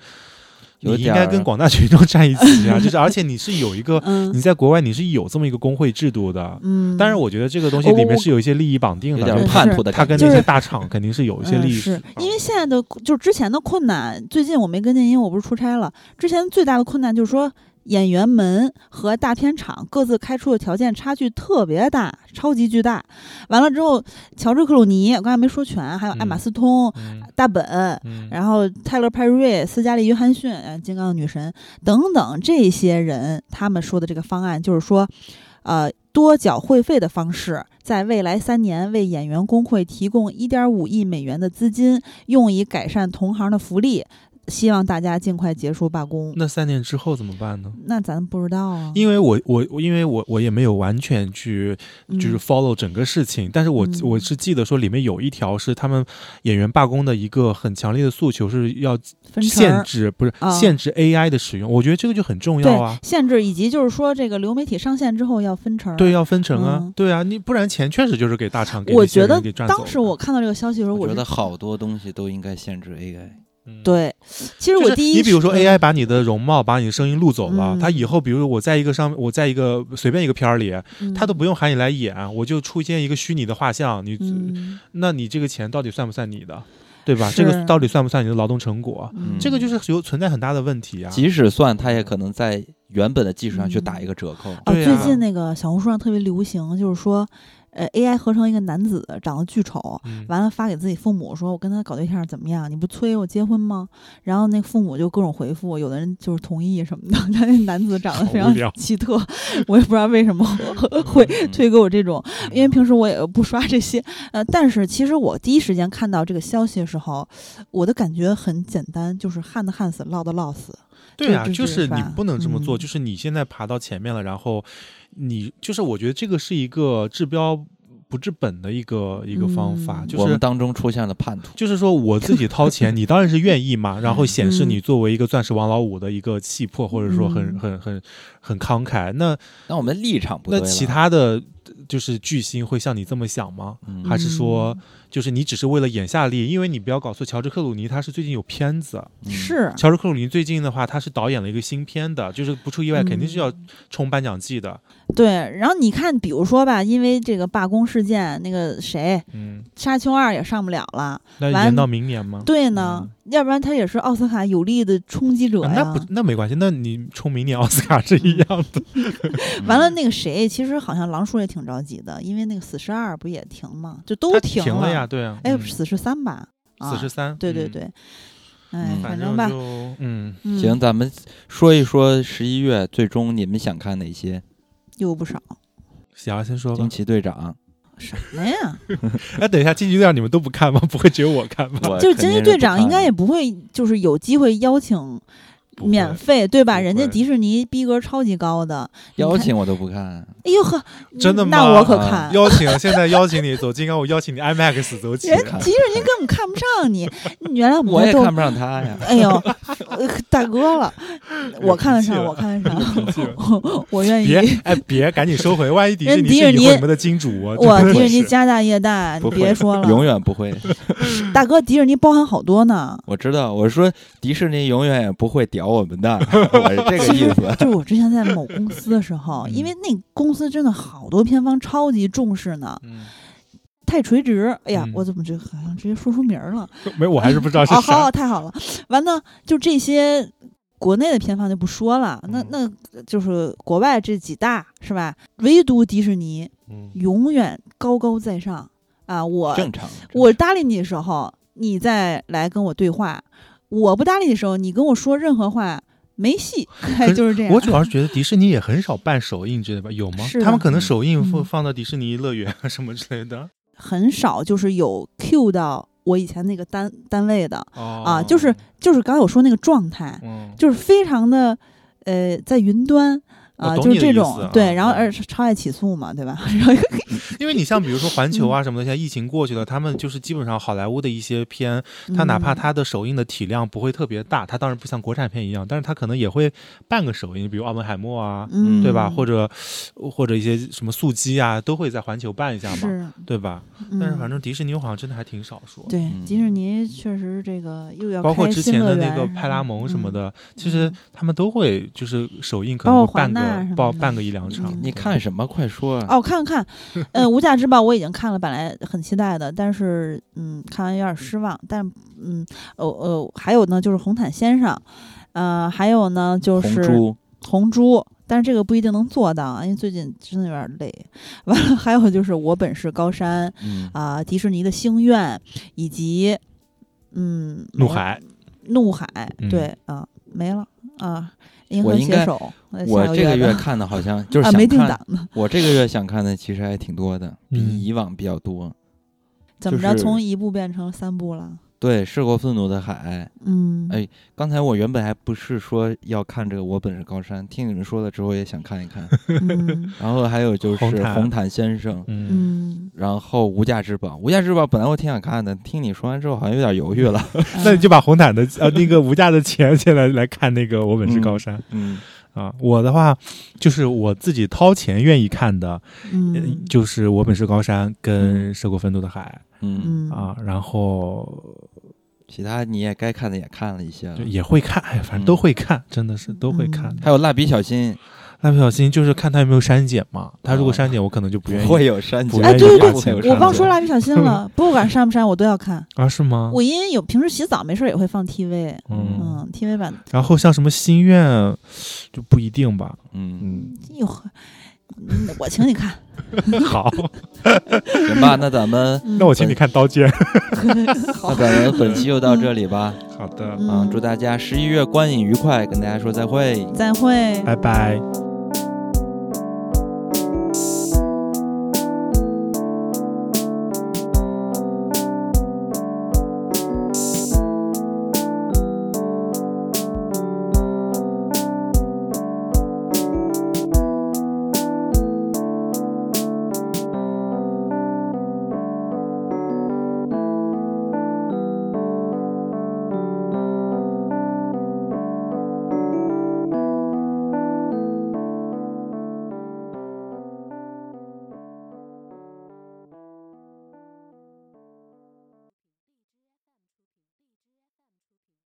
你应该跟广大群众站一起啊，就是 而且你是有一个嗯你在国外你是有这么一个工会制度的，嗯，当然我觉得这个东西里面是有一些利益绑定的，有点叛徒的。他跟那些大厂肯定是有一些利益嗯、是啊因为现在的就是之前的困难，最近我没跟进，因为我不是出差了。之前最大的困难就是说，演员们和大片场各自开出的条件差距特别大，超级巨大。完了之后，乔治·克鲁尼，我刚才没说全，还有艾玛嗯斯通、嗯大本，嗯然后泰勒·派瑞、斯嘉丽·约翰逊、呃，金刚的女神等等这些人，他们说的这个方案就是说，呃，多缴会费的方式，在未来三年为演员工会提供1.5亿美元的资金，用以改善同行的福利。希望大家尽快结束罢工。那三年之后怎么办呢？那咱不知道啊，因为我我我因为我我也没有完全去就是嗯 follow 整个事情，但是我嗯我是记得说里面有一条是他们演员罢工的一个很强烈的诉求是要限制不是啊限制 AI 的使用，我觉得这个就很重要啊对。限制，以及就是说这个流媒体上线之后要分成。对，要分成啊，嗯对啊，你不然钱确实就是给大厂给我觉得当时我看到这个消息的时候，我觉得好多东西都应该限制 AI。嗯对。其实我第一你比如说 AI 把你的容貌、把你的声音录走了，嗯它以后比如我在一个上，我在一个随便一个片儿里，嗯它都不用喊你来演，我就出现一个虚拟的画像，你，嗯那你这个钱到底算不算你的？对吧？这个到底算不算你的劳动成果？嗯这个就是有存在很大的问题啊。即使算，它也可能在原本的基础上去嗯打一个折扣。啊最近那个小红书上特别流行，就是说，呃，AI 合成一个男子，长得巨丑，嗯完了发给自己父母说：“我跟他搞对象怎么样？你不催我结婚吗？”然后那父母就各种回复，有的人就是同意什么的。他 那男子长得非常奇特，我也不知道为什么会嗯推给我这种，因为平时我也不刷这些。呃，但是其实我第一时间看到这个消息的时候，我的感觉很简单，就是旱的旱死，涝的涝死。对啊，就是你不能这么做，嗯就是你现在爬到前面了，然后你就是我觉得这个是一个治标不治本的一个一个方法，嗯就是我们当中出现了叛徒。就是说我自己掏钱，你当然是愿意嘛，然后显示嗯你作为一个钻石王老五的一个气魄，或者说很嗯很很很慷慨。那那我们立场不那。其他的就是巨星会像你这么想吗？嗯还是说，就是你只是为了眼下力？因为你不要搞错，乔治克鲁尼他是最近有片子，嗯是乔治克鲁尼最近的话，他是导演了一个新片的，就是不出意外，嗯肯定是要冲颁奖季的。对。然后你看，比如说吧，因为这个罢工事件，那个谁，嗯，《沙丘二》也上不了了。那延到明年吗？对呢，要不然他也是奥斯卡有力的冲击者呀。啊那不那没关系，那你冲明年奥斯卡是一 样的。完了，那个谁，其实好像狼叔也挺着急的，因为那个《死侍二》不也停吗？就都他停停了呀，。对啊。哎，嗯死侍三》吧？啊四十三，嗯，对对对。哎，嗯反正吧就，嗯，嗯行，咱们说一说十一月最终你们想看哪些？有不少。行先说吧惊。奇队长，什么呀？哎，等一下，惊奇队长你们都不看吗？不会只有我看吧？就是惊奇队长应该也不会，就是有机会邀请免费，对吧？人家迪士尼逼格超级高的，邀请我都不看，哎呦呵，真的吗那我可看。邀请，现在邀请你走金刚，我邀请你 IMAX 走起人来。迪士尼根本看不上你，原来我们 我也看不上他呀。哎呦，呃大哥了，我看得上，我看得上，我我愿意。别哎，别赶紧收回，万一迪士尼是你们的金主啊！我真的是迪士尼家大业大，你别说了，永远不会。大哥，迪士尼包含好多呢。我知道，我说迪士尼永远也不会屌我们的，我 是这个意思。就是我之前在某公司的时候，因为那公司真的好多片方超级重视呢，嗯，太垂直。哎呀，嗯我怎么这好像直接说出名儿了？没，我还是不知道好，啥好。太好了。完了，就这些国内的片方就不说了，那嗯那就是国外这几大是吧？唯独迪士尼嗯，永远高高在上啊！我正常。我搭理你的时候，你再来跟我对话；我不搭理的时候，你跟我说任何话没戏，就是这样。我主要是觉得迪士尼也很少办首映之类的吧？有吗他们可能首映放嗯放到迪士尼乐园啊什么之类的。很少就是有 Q 到我以前那个单单位的哦啊，就是就是刚才我说那个状态，嗯，就是非常的呃在云端。啊，就是这种对，然后嗯而且超爱起诉嘛，对吧？然后因为你像比如说环球嗯啊什么的，现在疫情过去了，他们就是基本上好莱坞的一些片，它哪怕嗯它的首映的体量不会特别大，它当然不像国产片一样，但是它可能也会办个首映，比如奥本海默啊，嗯，对吧？或者或者一些什么速激啊，都会在环球办一下嘛，对吧？但是嗯反正迪士尼好像真的还挺少说。对嗯迪士尼确实这个又要包括之前的那个派拉蒙什么嗯的，其实他们都会就是首映可能会办个报办个一两场嗯。你看什么？快说啊！哦，看看，呃，《无价之宝》我已经看了，本来很期待的，但是嗯，看完有点失望。但嗯，呃呃，还有呢，就是《红毯先生》，呃，还有呢就是红猪，红猪，但是这个不一定能做到，因为最近真的有点累。完了，还有就是《我本是高山》嗯，啊、迪士尼的星愿，以及嗯，怒海，怒海，嗯对啊，没了啊，我应该携手，呃我这个月看的好 像就是啊想看没定档，呢，我这个月想看的其实还挺多的，比嗯以往比较多。怎么着就是从一部变成三部了？对，涉过愤怒的海。嗯，哎刚才我原本还不是说要看这个《我本是高山》，听你们说了之后也想看一看。嗯 然后还有就是红毯红毯先生，嗯，嗯，然后无价之宝。无价之宝本来我挺想看的，听你说完之后好像有点犹豫了。那你就把红毯的呃那个无价的钱先来来看那个《我本是高山》嗯，啊。我的话就是我自己掏钱愿意看的，呃嗯就是《我本是高山》跟《涉过愤怒的海嗯，嗯》啊，然后其他你也该看的也看了一些了就。也会看，哎，反正都会看，真的是都会看嗯。还有蜡笔小新，蜡笔小新就是看他有没有删减嘛，他如果哦删减，我可能就不愿意。会有删减。不哎，对对对，我忘说。蜡笔小新了，不管删不删我都要看。啊，是吗？我因为有平时洗澡没事也会放 TV，嗯，嗯，TV 版，然后像什么心愿就不一定吧。嗯，嗯，哟呵，嗯我请你看，好，行吧，那咱们嗯那我请你看《刀剑》。那咱们本期就到这里吧。好的，嗯啊，祝大家十一月观影愉快，跟大家说再会。再会。拜拜。